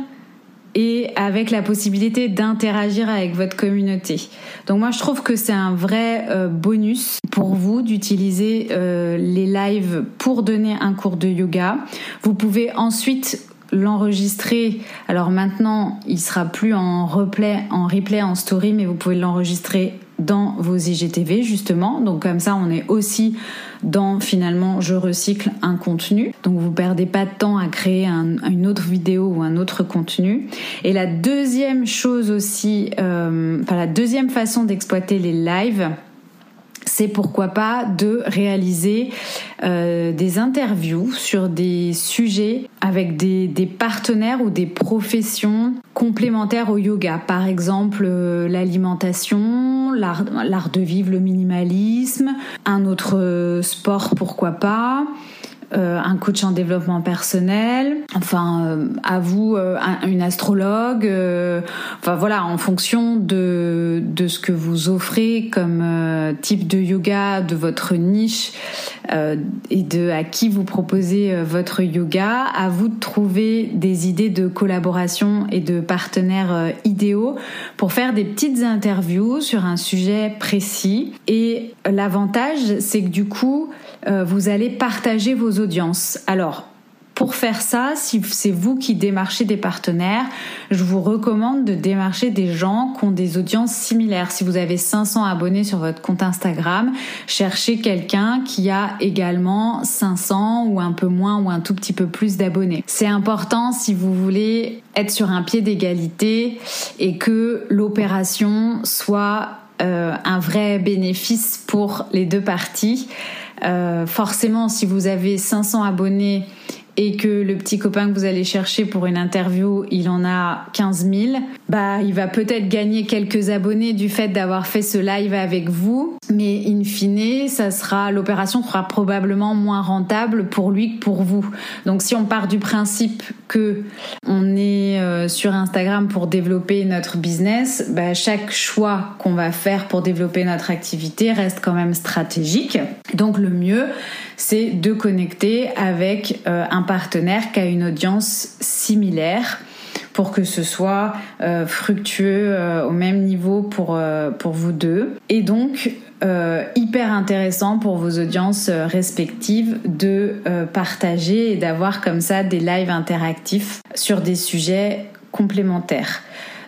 et avec la possibilité d'interagir avec votre communauté. Donc moi je trouve que c'est un vrai euh, bonus pour vous d'utiliser euh, les lives pour donner un cours de yoga. Vous pouvez ensuite l'enregistrer. Alors maintenant, il sera plus en replay, en replay, en story, mais vous pouvez l'enregistrer dans vos IGTV justement. Donc comme ça, on est aussi dans finalement je recycle un contenu. Donc vous perdez pas de temps à créer une autre vidéo ou un autre contenu. Et la deuxième chose aussi, euh, enfin la deuxième façon d'exploiter les lives, c'est pourquoi pas de réaliser euh, des interviews sur des sujets avec des, partenaires ou des professions complémentaires au yoga. Par exemple, euh, l'alimentation, l'art de vivre, le minimalisme, un autre euh, sport, pourquoi pas. Euh, un coach en développement personnel, enfin euh, à vous euh, une astrologue, enfin voilà en fonction de de ce que vous offrez comme type de yoga, de votre niche et de à qui vous proposez votre yoga, à vous de trouver des idées de collaboration et de partenaires idéaux pour faire des petites interviews sur un sujet précis. Et l'avantage, c'est que du coup euh, vous allez partager vos audiences. Alors, pour faire ça, si c'est vous qui démarchez des partenaires, je vous recommande de démarcher des gens qui ont des audiences similaires. Si vous avez 500 abonnés sur votre compte Instagram, cherchez quelqu'un qui a également 500 ou un peu moins ou un tout petit peu plus d'abonnés. C'est important si vous voulez être sur un pied d'égalité et que l'opération soit euh, un vrai bénéfice pour les deux parties. Euh, forcément, si vous avez 500 abonnés et que le petit copain que vous allez chercher pour une interview, il en a 15 000, bah, il va peut-être gagner quelques abonnés du fait d'avoir fait ce live avec vous, mais in fine, ça sera, l'opération sera probablement moins rentable pour lui que pour vous. Donc, si on part du principe que on est euh, sur Instagram pour développer notre business, bah, chaque choix qu'on va faire pour développer notre activité reste quand même stratégique. Donc, le mieux, c'est de connecter avec euh, un partenaire qui a une audience similaire pour que ce soit euh, fructueux euh, au même niveau pour, pour vous deux. Et donc, hyper intéressant pour vos audiences respectives de partager et d'avoir comme ça des lives interactifs sur des sujets complémentaires.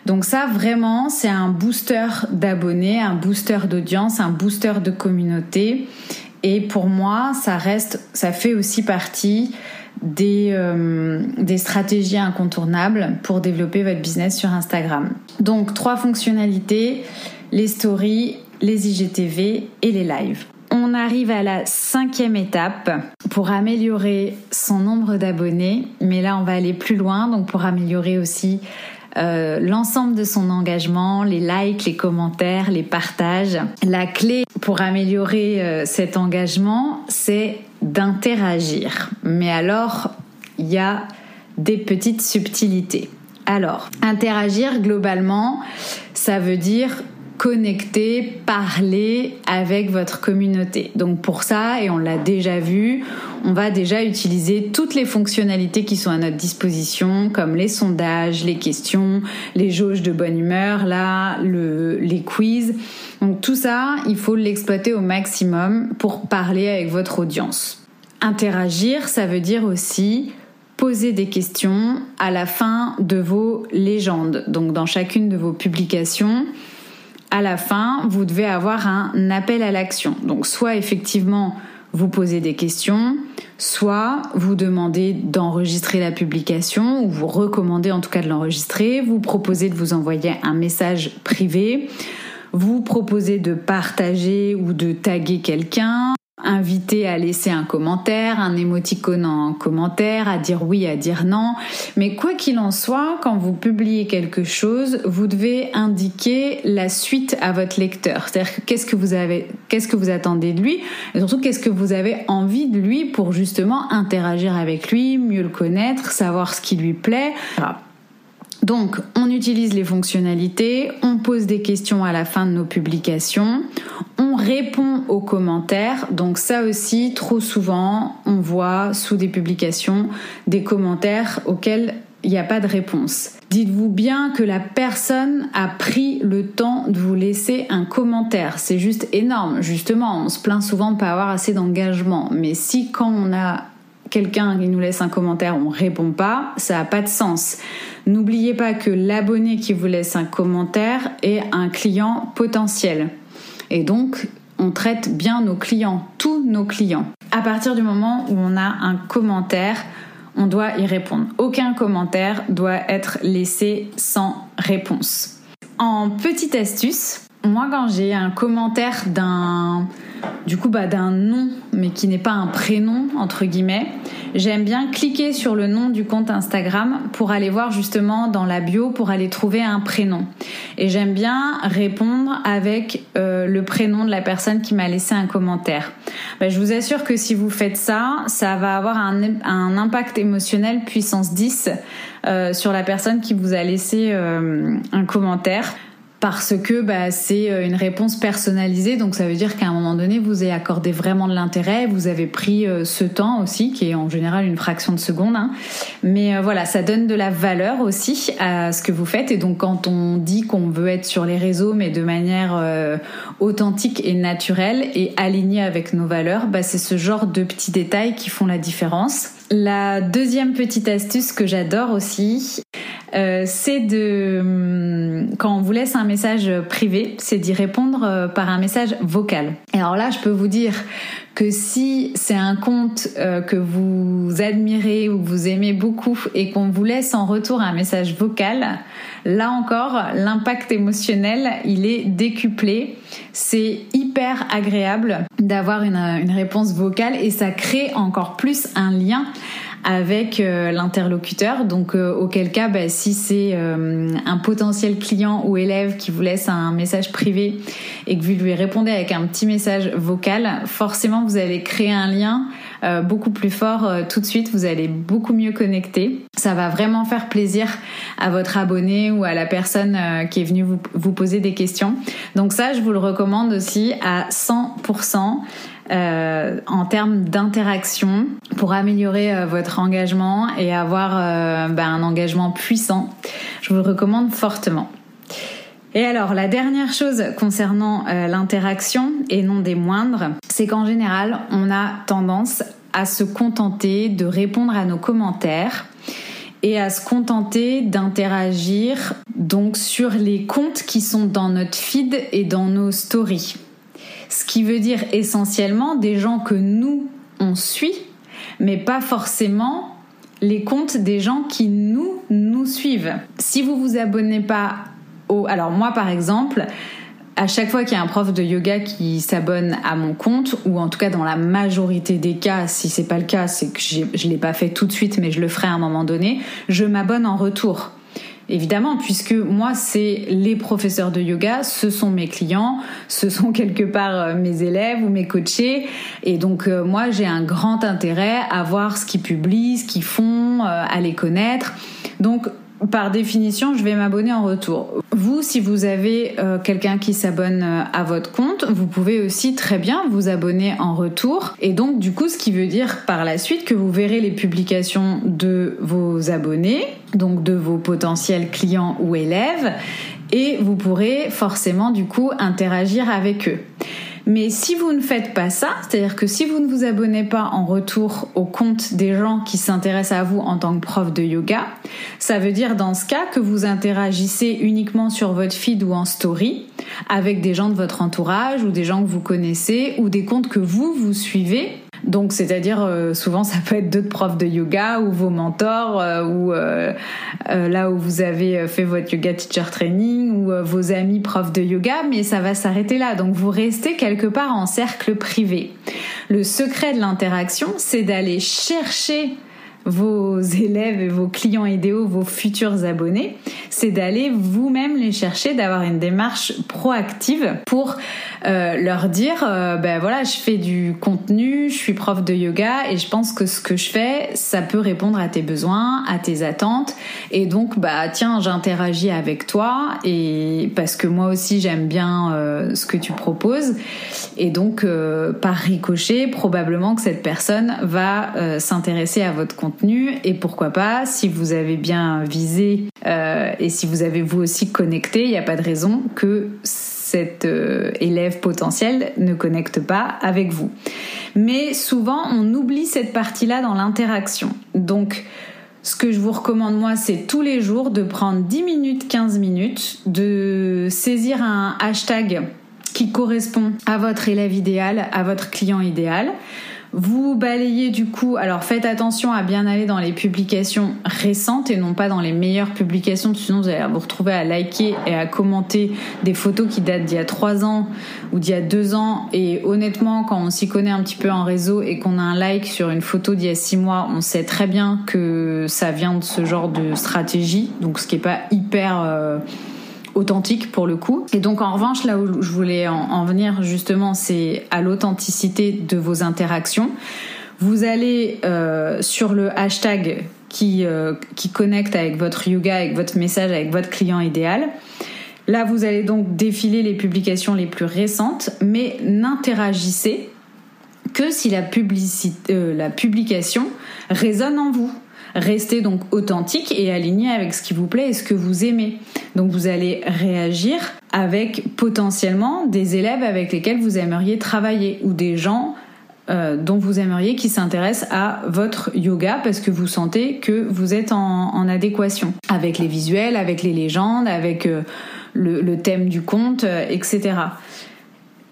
Donc ça, vraiment, c'est un booster d'abonnés, un booster d'audience, un booster de communauté. Et pour moi, ça reste, ça fait aussi partie des, euh, des stratégies incontournables pour développer votre business sur Instagram. Donc trois fonctionnalités, les stories, les IGTV et les lives. On arrive à la cinquième étape pour améliorer son nombre d'abonnés, mais là on va aller plus loin, donc pour améliorer aussi euh, l'ensemble de son engagement, les likes, les commentaires, les partages. La clé pour améliorer euh, cet engagement, c'est d'interagir. Mais alors, il y a des petites subtilités. Alors, interagir globalement, ça veut dire connecter, parler avec votre communauté. Donc pour ça, et on l'a déjà vu, on va déjà utiliser toutes les fonctionnalités qui sont à notre disposition, comme les sondages, les questions, les jauges de bonne humeur, là, le, les quiz. Donc tout ça, il faut l'exploiter au maximum pour parler avec votre audience. Interagir, ça veut dire aussi poser des questions à la fin de vos légendes. Donc dans chacune de vos publications, à la fin, vous devez avoir un appel à l'action. Donc soit effectivement vous posez des questions, soit vous demandez d'enregistrer la publication ou vous recommandez en tout cas de l'enregistrer, vous proposez de vous envoyer un message privé, vous proposez de partager ou de taguer quelqu'un, inviter à laisser un commentaire, un émoticône en commentaire, à dire oui, à dire non. Mais quoi qu'il en soit, quand vous publiez quelque chose, vous devez indiquer la suite à votre lecteur. C'est-à-dire qu'est-ce que vous avez, qu'est-ce que vous attendez de lui, et surtout qu'est-ce que vous avez envie de lui pour justement interagir avec lui, mieux le connaître, savoir ce qui lui plaît. Donc, on utilise les fonctionnalités, on pose des questions à la fin de nos publications, on répond aux commentaires. Donc ça aussi, trop souvent, on voit sous des publications des commentaires auxquels il n'y a pas de réponse. Dites-vous bien que la personne a pris le temps de vous laisser un commentaire. C'est juste énorme. Justement, on se plaint souvent de ne pas avoir assez d'engagement. Mais si quand on a quelqu'un qui nous laisse un commentaire, on répond pas, ça n'a pas de sens. N'oubliez pas que l'abonné qui vous laisse un commentaire est un client potentiel. Et donc, on traite bien nos clients, tous nos clients. À partir du moment où on a un commentaire, on doit y répondre. Aucun commentaire doit être laissé sans réponse. En petite astuce, moi quand j'ai un commentaire d'un du coup bah, d'un nom mais qui n'est pas un prénom entre guillemets j'aime bien cliquer sur le nom du compte Instagram pour aller voir justement dans la bio pour aller trouver un prénom. Et j'aime bien répondre avec euh, le prénom de la personne qui m'a laissé un commentaire. Bah, je vous assure que si vous faites ça ça va avoir un, impact émotionnel puissance 10 euh, sur la personne qui vous a laissé euh, un commentaire parce que bah, c'est euh, une réponse personnalisée, donc ça veut dire qu'à un moment donné, vous avez accordé vraiment de l'intérêt, vous avez pris euh, ce temps aussi, qui est en général une fraction de seconde. Hein. Mais euh, voilà, ça donne de la valeur aussi à ce que vous faites. Et donc quand on dit qu'on veut être sur les réseaux, mais de manière authentique et naturelle et alignée avec nos valeurs, bah, c'est ce genre de petits détails qui font la différence. La deuxième petite astuce que j'adore aussi, euh, c'est de hum, quand on vous laisse un message privé, c'est d'y répondre euh, par un message vocal. Et alors là, je peux vous dire que si c'est un compte euh, que vous admirez ou que vous aimez beaucoup et qu'on vous laisse en retour un message vocal, là encore, l'impact émotionnel, il est décuplé. C'est hyper agréable d'avoir une, une réponse vocale et ça crée encore plus un lien avec euh, l'interlocuteur. Donc euh, auquel cas, bah, si c'est euh, un potentiel client ou élève qui vous laisse un message privé et que vous lui répondez avec un petit message vocal, forcément vous allez créer un lien beaucoup plus fort tout de suite. Vous allez beaucoup mieux connecter. Ça va vraiment faire plaisir à votre abonné ou à la personne qui est venue vous, vous poser des questions. Donc ça, je vous le recommande aussi à 100%. Euh, en termes d'interaction pour améliorer euh, votre engagement et avoir euh, ben, un engagement puissant. Je vous le recommande fortement. Et alors, la dernière chose concernant l'interaction, et non des moindres, c'est qu'en général, on a tendance à se contenter de répondre à nos commentaires et à se contenter d'interagir donc sur les comptes qui sont dans notre feed et dans nos stories ce qui veut dire essentiellement des gens que nous, on suit, mais pas forcément les comptes des gens qui nous, nous suivent. Si vous vous abonnez pas au... Alors moi par exemple, à chaque fois qu'il y a un prof de yoga qui s'abonne à mon compte, ou en tout cas dans la majorité des cas, si c'est pas le cas, c'est que je l'ai pas fait tout de suite, mais je le ferai à un moment donné, je m'abonne en retour. Évidemment, puisque moi, c'est les professeurs de yoga, ce sont mes clients, ce sont quelque part euh, mes élèves ou mes coachés. Et donc, euh, moi, j'ai un grand intérêt à voir ce qu'ils publient, ce qu'ils font, euh, à les connaître. Donc, par définition, je vais m'abonner en retour. Vous, si vous avez euh, quelqu'un qui s'abonne euh, à votre compte, vous pouvez aussi très bien vous abonner en retour. Et donc, du coup, ce qui veut dire par la suite que vous verrez les publications de vos abonnés, donc de vos potentiels clients ou élèves, et vous pourrez forcément, du coup, interagir avec eux. Mais si vous ne faites pas ça, c'est-à-dire que si vous ne vous abonnez pas en retour au compte des gens qui s'intéressent à vous en tant que prof de yoga, ça veut dire dans ce cas que vous interagissez uniquement sur votre feed ou en story avec des gens de votre entourage ou des gens que vous connaissez ou des comptes que vous, vous suivez donc, c'est-à-dire, euh, souvent, ça peut être d'autres profs de yoga ou vos mentors euh, ou euh, là où vous avez fait votre yoga teacher training ou vos amis profs de yoga, mais ça va s'arrêter là. Donc, vous restez quelque part en cercle privé. Le secret de l'interaction, c'est d'aller chercher vos élèves et vos clients idéaux, vos futurs abonnés, c'est d'aller vous-même les chercher, d'avoir une démarche proactive pour euh, leur dire, euh, ben voilà, je fais du contenu, je suis prof de yoga et je pense que ce que je fais, ça peut répondre à tes besoins, à tes attentes. Et donc bah tiens, j'interagis avec toi et parce que moi aussi j'aime bien euh, ce que tu proposes. Et donc par ricochet, probablement que cette personne va s'intéresser à votre contenu. Et pourquoi pas, si vous avez bien visé et si vous avez vous aussi connecté, il n'y a pas de raison que cet euh, élève potentiel ne connecte pas avec vous. Mais souvent, on oublie cette partie-là dans l'interaction. Donc, ce que je vous recommande, moi, c'est tous les jours de prendre 10 minutes, 15 minutes, de saisir un hashtag qui correspond à votre élève idéal, à votre client idéal. Vous balayez du coup, alors faites attention à bien aller dans les publications récentes et non pas dans les meilleures publications, sinon vous allez vous retrouver à liker et à commenter des photos qui datent d'il y a trois ans ou d'il y a deux ans. Et honnêtement, quand on s'y connaît un petit peu en réseau et qu'on a un like sur une photo d'il y a six mois, on sait très bien que ça vient de ce genre de stratégie, donc ce qui est pas hyper... Euh, authentique pour le coup. Et donc en revanche, là où je voulais en, venir justement, c'est à l'authenticité de vos interactions. Vous allez euh, sur le hashtag qui, euh, qui connecte avec votre yoga, avec votre message, avec votre client idéal. Là, vous allez donc défiler les publications les plus récentes, mais n'interagissez que si la, euh, la publication résonne en vous. Restez donc authentique et aligné avec ce qui vous plaît et ce que vous aimez. Donc vous allez réagir avec potentiellement des élèves avec lesquels vous aimeriez travailler ou des gens euh, dont vous aimeriez qui s'intéressent à votre yoga parce que vous sentez que vous êtes en, adéquation avec les visuels, avec les légendes, avec euh, le, thème du conte, euh, etc.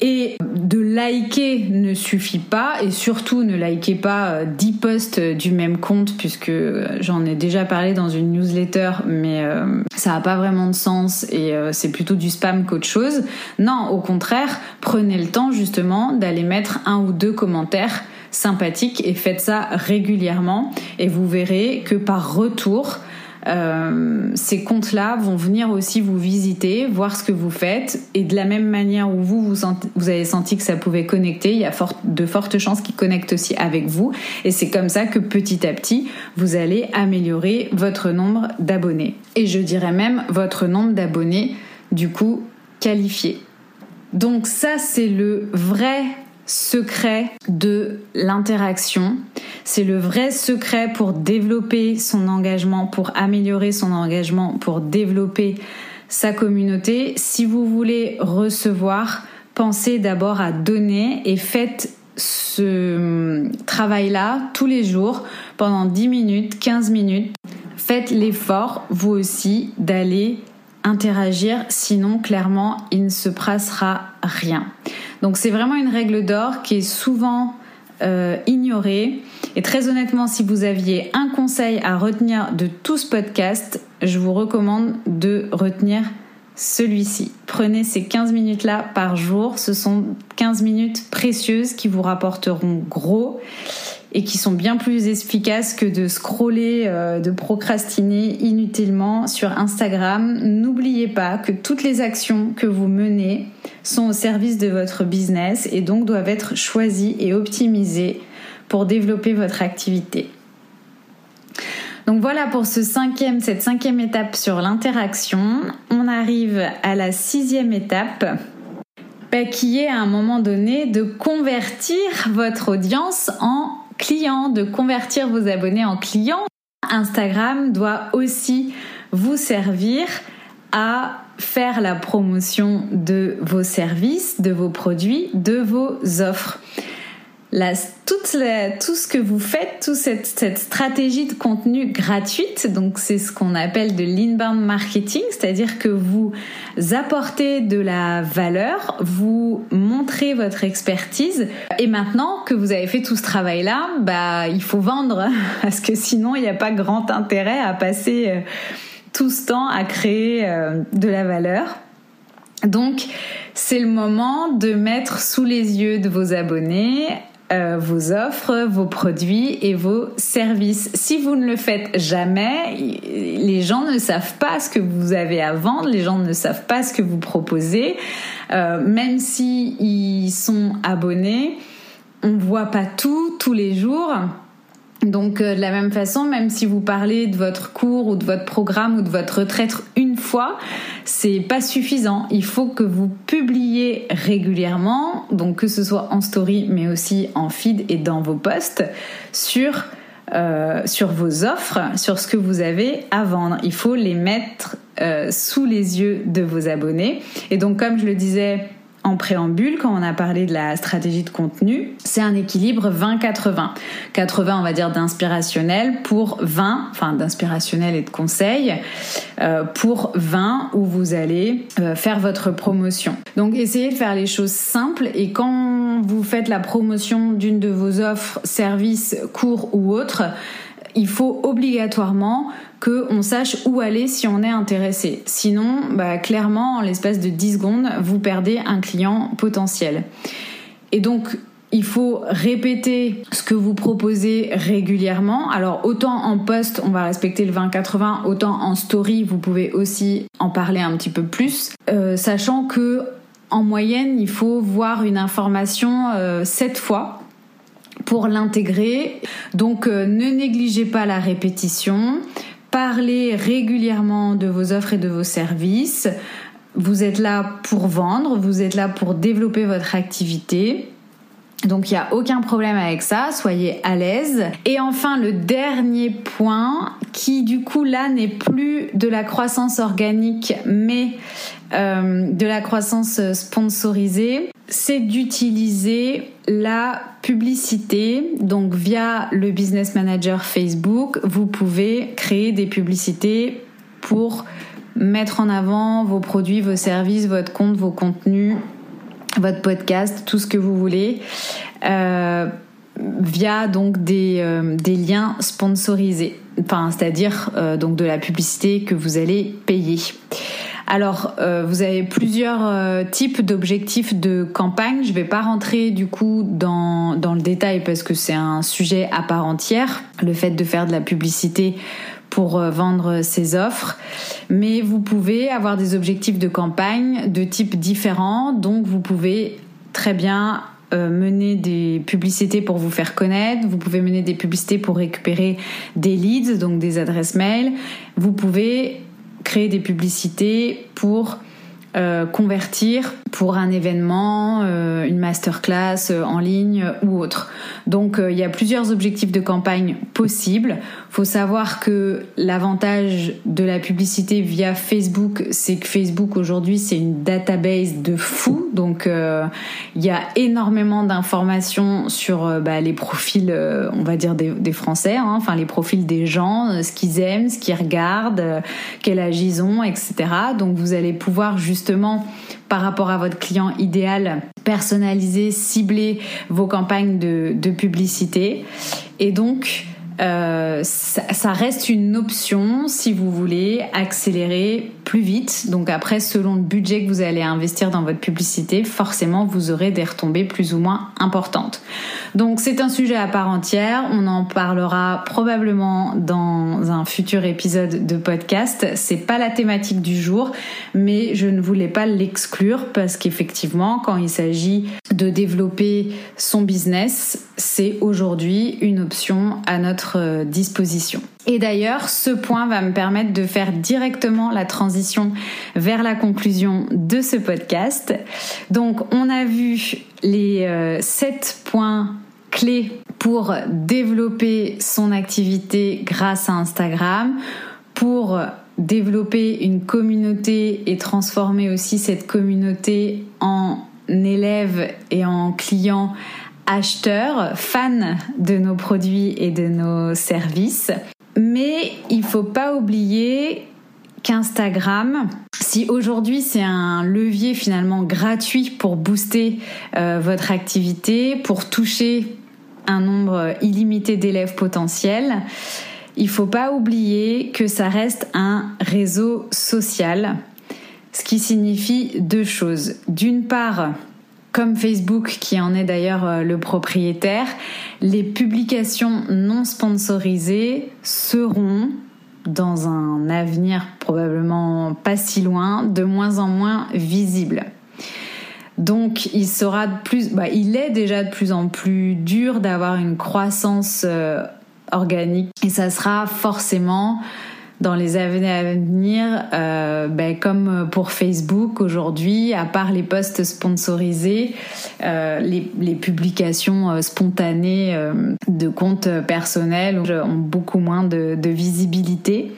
Et de liker ne suffit pas, et surtout ne likez pas 10 euh, posts du même compte, puisque euh, j'en ai déjà parlé dans une newsletter, mais euh, ça n'a pas vraiment de sens et c'est plutôt du spam qu'autre chose. Non, au contraire, prenez le temps justement d'aller mettre un ou deux commentaires sympathique et faites ça régulièrement et vous verrez que par retour, euh, ces comptes-là vont venir aussi vous visiter, voir ce que vous faites, et de la même manière où vous, vous, avez senti que ça pouvait connecter, il y a de fortes chances qu'ils connectent aussi avec vous, et c'est comme ça que petit à petit, vous allez améliorer votre nombre d'abonnés. Et je dirais même votre nombre d'abonnés, du coup, qualifiés. Donc ça, c'est le vrai secret de l'interaction. C'est le vrai secret pour développer son engagement, pour améliorer son engagement, pour développer sa communauté. Si vous voulez recevoir, pensez d'abord à donner et faites ce travail-là tous les jours pendant 10 minutes, 15 minutes. Faites l'effort, vous aussi, d'aller interagir, sinon clairement il ne se passera rien. Donc c'est vraiment une règle d'or qui est souvent euh, ignorée. Et très honnêtement, si vous aviez un conseil à retenir de tout ce podcast, je vous recommande de retenir celui-ci. Prenez ces 15 minutes-là par jour. Ce sont 15 minutes précieuses qui vous rapporteront gros et qui sont bien plus efficaces que de scroller, euh, de procrastiner inutilement sur Instagram. N'oubliez pas que toutes les actions que vous menez sont au service de votre business et donc doivent être choisies et optimisées pour développer votre activité. Donc voilà pour ce cinquième, cette cinquième étape sur l'interaction. On arrive à la sixième étape bah, qui est à un moment donné de convertir votre audience en clients, de convertir vos abonnés en clients. Instagram doit aussi vous servir à faire la promotion de vos services, de vos produits, de vos offres tout ce que vous faites, toute cette, stratégie de contenu gratuite, donc c'est ce qu'on appelle de l'inbound marketing, c'est-à-dire que vous apportez de la valeur, vous montrez votre expertise, et maintenant que vous avez fait tout ce travail-là, bah il faut vendre, parce que sinon il n'y a pas grand intérêt à passer euh, tout ce temps à créer euh, de la valeur. Donc, c'est le moment de mettre sous les yeux de vos abonnés euh, vos offres, vos produits et vos services. Si vous ne le faites jamais, les gens ne savent pas ce que vous avez à vendre, les gens ne savent pas ce que vous proposez, euh, même si ils sont abonnés, on voit pas tout tous les jours. Donc euh, de la même façon, même si vous parlez de votre cours ou de votre programme ou de votre retraite une fois, c'est pas suffisant. Il faut que vous publiez régulièrement, donc que ce soit en story mais aussi en feed et dans vos posts sur euh, vos offres, sur ce que vous avez à vendre. Il faut les mettre euh, sous les yeux de vos abonnés. Et donc comme je le disais en préambule, quand on a parlé de la stratégie de contenu, c'est un équilibre 20-80. 80, on va dire, d'inspirationnel pour 20, enfin d'inspirationnel et de conseil, euh, pour 20 où vous allez euh, faire votre promotion. Donc essayez de faire les choses simples et quand vous faites la promotion d'une de vos offres, services, cours ou autres, il faut obligatoirement qu'on sache où aller si on est intéressé. Sinon, bah, clairement, en l'espace de 10 secondes, vous perdez un client potentiel. Et donc, il faut répéter ce que vous proposez régulièrement. Alors autant en post, on va respecter le 20-80, autant en story, vous pouvez aussi en parler un petit peu plus, euh, sachant que en moyenne, il faut voir une information euh, 7 fois pour l'intégrer. Donc euh, ne négligez pas la répétition. Parlez régulièrement de vos offres et de vos services. Vous êtes là pour vendre, vous êtes là pour développer votre activité. Donc il n'y a aucun problème avec ça, soyez à l'aise. Et enfin le dernier point qui du coup là n'est plus de la croissance organique mais euh, de la croissance sponsorisée, c'est d'utiliser la publicité. Donc via le Business Manager Facebook, vous pouvez créer des publicités pour mettre en avant vos produits, vos services, votre compte, vos contenus, votre podcast, tout ce que vous voulez. Euh, via donc des, euh, des, liens sponsorisés, enfin c'est-à-dire euh, donc de la publicité que vous allez payer. Alors, euh, vous avez plusieurs euh, types d'objectifs de campagne. Je ne vais pas rentrer du coup dans, dans le détail parce que c'est un sujet à part entière, le fait de faire de la publicité pour euh, vendre ses offres. Mais vous pouvez avoir des objectifs de campagne de type différents. Donc, vous pouvez très bien mener des publicités pour vous faire connaître, vous pouvez mener des publicités pour récupérer des leads, donc des adresses mail, vous pouvez créer des publicités pour euh, convertir pour un événement, euh, une masterclass euh, en ligne ou autre. Donc il y a plusieurs objectifs de campagne possibles. Faut savoir que l'avantage de la publicité via Facebook, c'est que Facebook aujourd'hui c'est une database de fou. Donc il y a énormément d'informations sur bah, les profils, on va dire des, Français, hein, enfin les profils des gens, ce qu'ils aiment, ce qu'ils regardent, quel âge ils ont, etc. Donc vous allez pouvoir justement par rapport à votre client idéal, personnaliser, cibler vos campagnes de, publicité. Et donc, euh, ça, reste une option si vous voulez accélérer plus vite. Donc après, selon le budget que vous allez investir dans votre publicité, forcément, vous aurez des retombées plus ou moins importantes. Donc c'est un sujet à part entière. On en parlera probablement dans un futur épisode de podcast. C'est pas la thématique du jour, mais je ne voulais pas l'exclure parce qu'effectivement, quand il s'agit de développer son business, c'est aujourd'hui une option à notre euh, disposition. Et d'ailleurs, ce point va me permettre de faire directement la transition vers la conclusion de ce podcast. Donc, on a vu les euh, sept points clés pour développer son activité grâce à Instagram, pour développer une communauté et transformer aussi cette communauté en élèves et en clients acheteurs, fans de nos produits et de nos services. Mais il faut pas oublier qu'Instagram, si aujourd'hui c'est un levier finalement gratuit pour booster euh, votre activité, pour toucher un nombre illimité d'élèves potentiels, il faut pas oublier que ça reste un réseau social, ce qui signifie deux choses. D'une part, comme Facebook qui en est d'ailleurs euh, le propriétaire, les publications non sponsorisées seront dans un avenir probablement pas si loin, de moins en moins visibles. Donc il sera plus, bah, il est déjà de plus en plus dur d'avoir une croissance euh, organique et ça sera forcément dans les années à venir, euh, ben, comme pour Facebook aujourd'hui, à part les posts sponsorisés, euh, les, publications euh, spontanées euh, de comptes personnels ont beaucoup moins de, visibilité.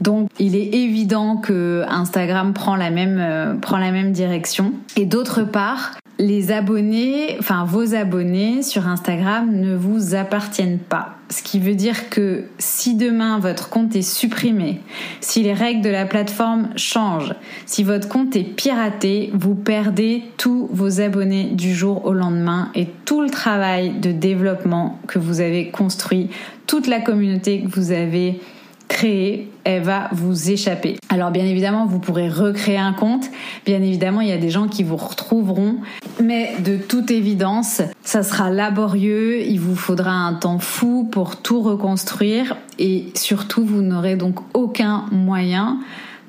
Donc, il est évident que Instagram prend la même euh, prend la même direction. Et d'autre part, les abonnés, enfin vos abonnés sur Instagram ne vous appartiennent pas. Ce qui veut dire que si demain votre compte est supprimé, si les règles de la plateforme changent, si votre compte est piraté, vous perdez tous vos abonnés du jour au lendemain et tout le travail de développement que vous avez construit, toute la communauté que vous avez créée, elle va vous échapper. Alors bien évidemment, vous pourrez recréer un compte. Bien évidemment, il y a des gens qui vous retrouveront. Mais de toute évidence, ça sera laborieux. Il vous faudra un temps fou pour tout reconstruire. Et surtout, vous n'aurez donc aucun moyen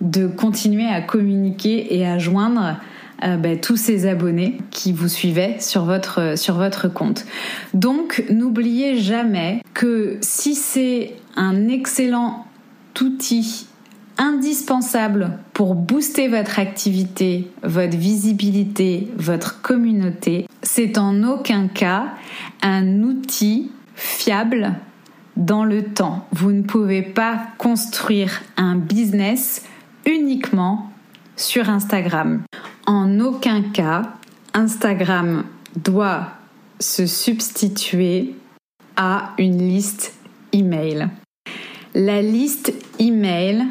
de continuer à communiquer et à joindre euh, ben, tous ces abonnés qui vous suivaient sur votre, sur votre compte. Donc n'oubliez jamais que si c'est un excellent outil indispensable pour booster votre activité, votre visibilité, votre communauté, c'est en aucun cas un outil fiable dans le temps. Vous ne pouvez pas construire un business uniquement sur Instagram. En aucun cas, Instagram doit se substituer à une liste email. La liste email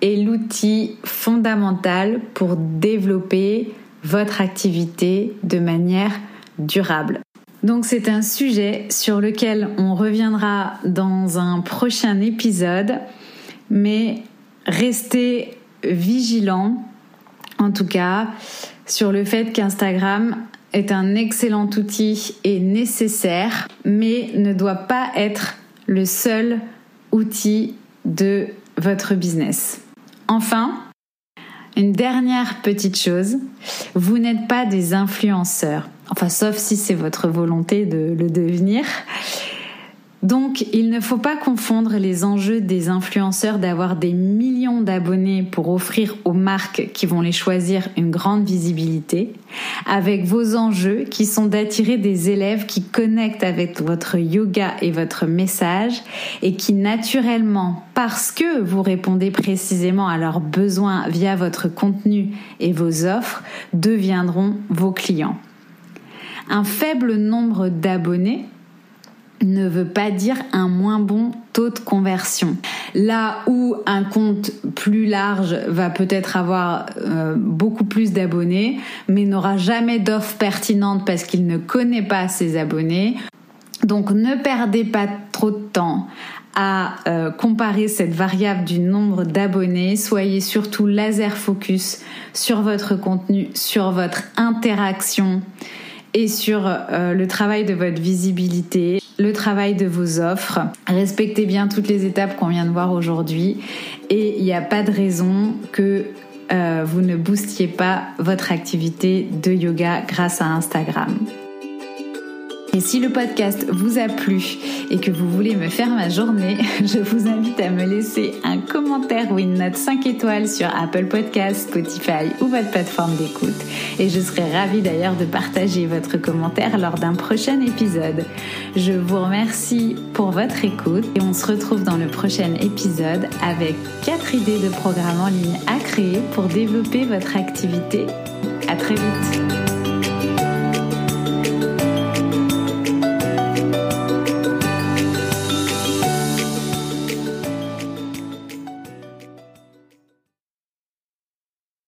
est l'outil fondamental pour développer votre activité de manière durable. Donc c'est un sujet sur lequel on reviendra dans un prochain épisode, mais restez vigilant, en tout cas, sur le fait qu'Instagram est un excellent outil et nécessaire, mais ne doit pas être le seul outil de votre business. Enfin, une dernière petite chose, vous n'êtes pas des influenceurs, enfin sauf si c'est votre volonté de le devenir. Donc, il ne faut pas confondre les enjeux des influenceurs d'avoir des millions d'abonnés pour offrir aux marques qui vont les choisir une grande visibilité, avec vos enjeux qui sont d'attirer des élèves qui connectent avec votre yoga et votre message et qui naturellement, parce que vous répondez précisément à leurs besoins via votre contenu et vos offres, deviendront vos clients. Un faible nombre d'abonnés ne veut pas dire un moins bon taux de conversion. Là où un compte plus large va peut-être avoir euh, beaucoup plus d'abonnés, mais n'aura jamais d'offre pertinente parce qu'il ne connaît pas ses abonnés. Donc ne perdez pas trop de temps à euh, comparer cette variable du nombre d'abonnés. Soyez surtout laser focus sur votre contenu, sur votre interaction et sur euh, le travail de votre visibilité, le travail de vos offres. Respectez bien toutes les étapes qu'on vient de voir aujourd'hui et il n'y a pas de raison que euh, vous ne boostiez pas votre activité de yoga grâce à Instagram. Et si le podcast vous a plu et que vous voulez me faire ma journée, je vous invite à me laisser un commentaire ou une note 5 étoiles sur Apple Podcasts, Spotify ou votre plateforme d'écoute. Et je serai ravie d'ailleurs de partager votre commentaire lors d'un prochain épisode. Je vous remercie pour votre écoute et on se retrouve dans le prochain épisode avec 4 idées de programmes en ligne à créer pour développer votre activité. À très vite!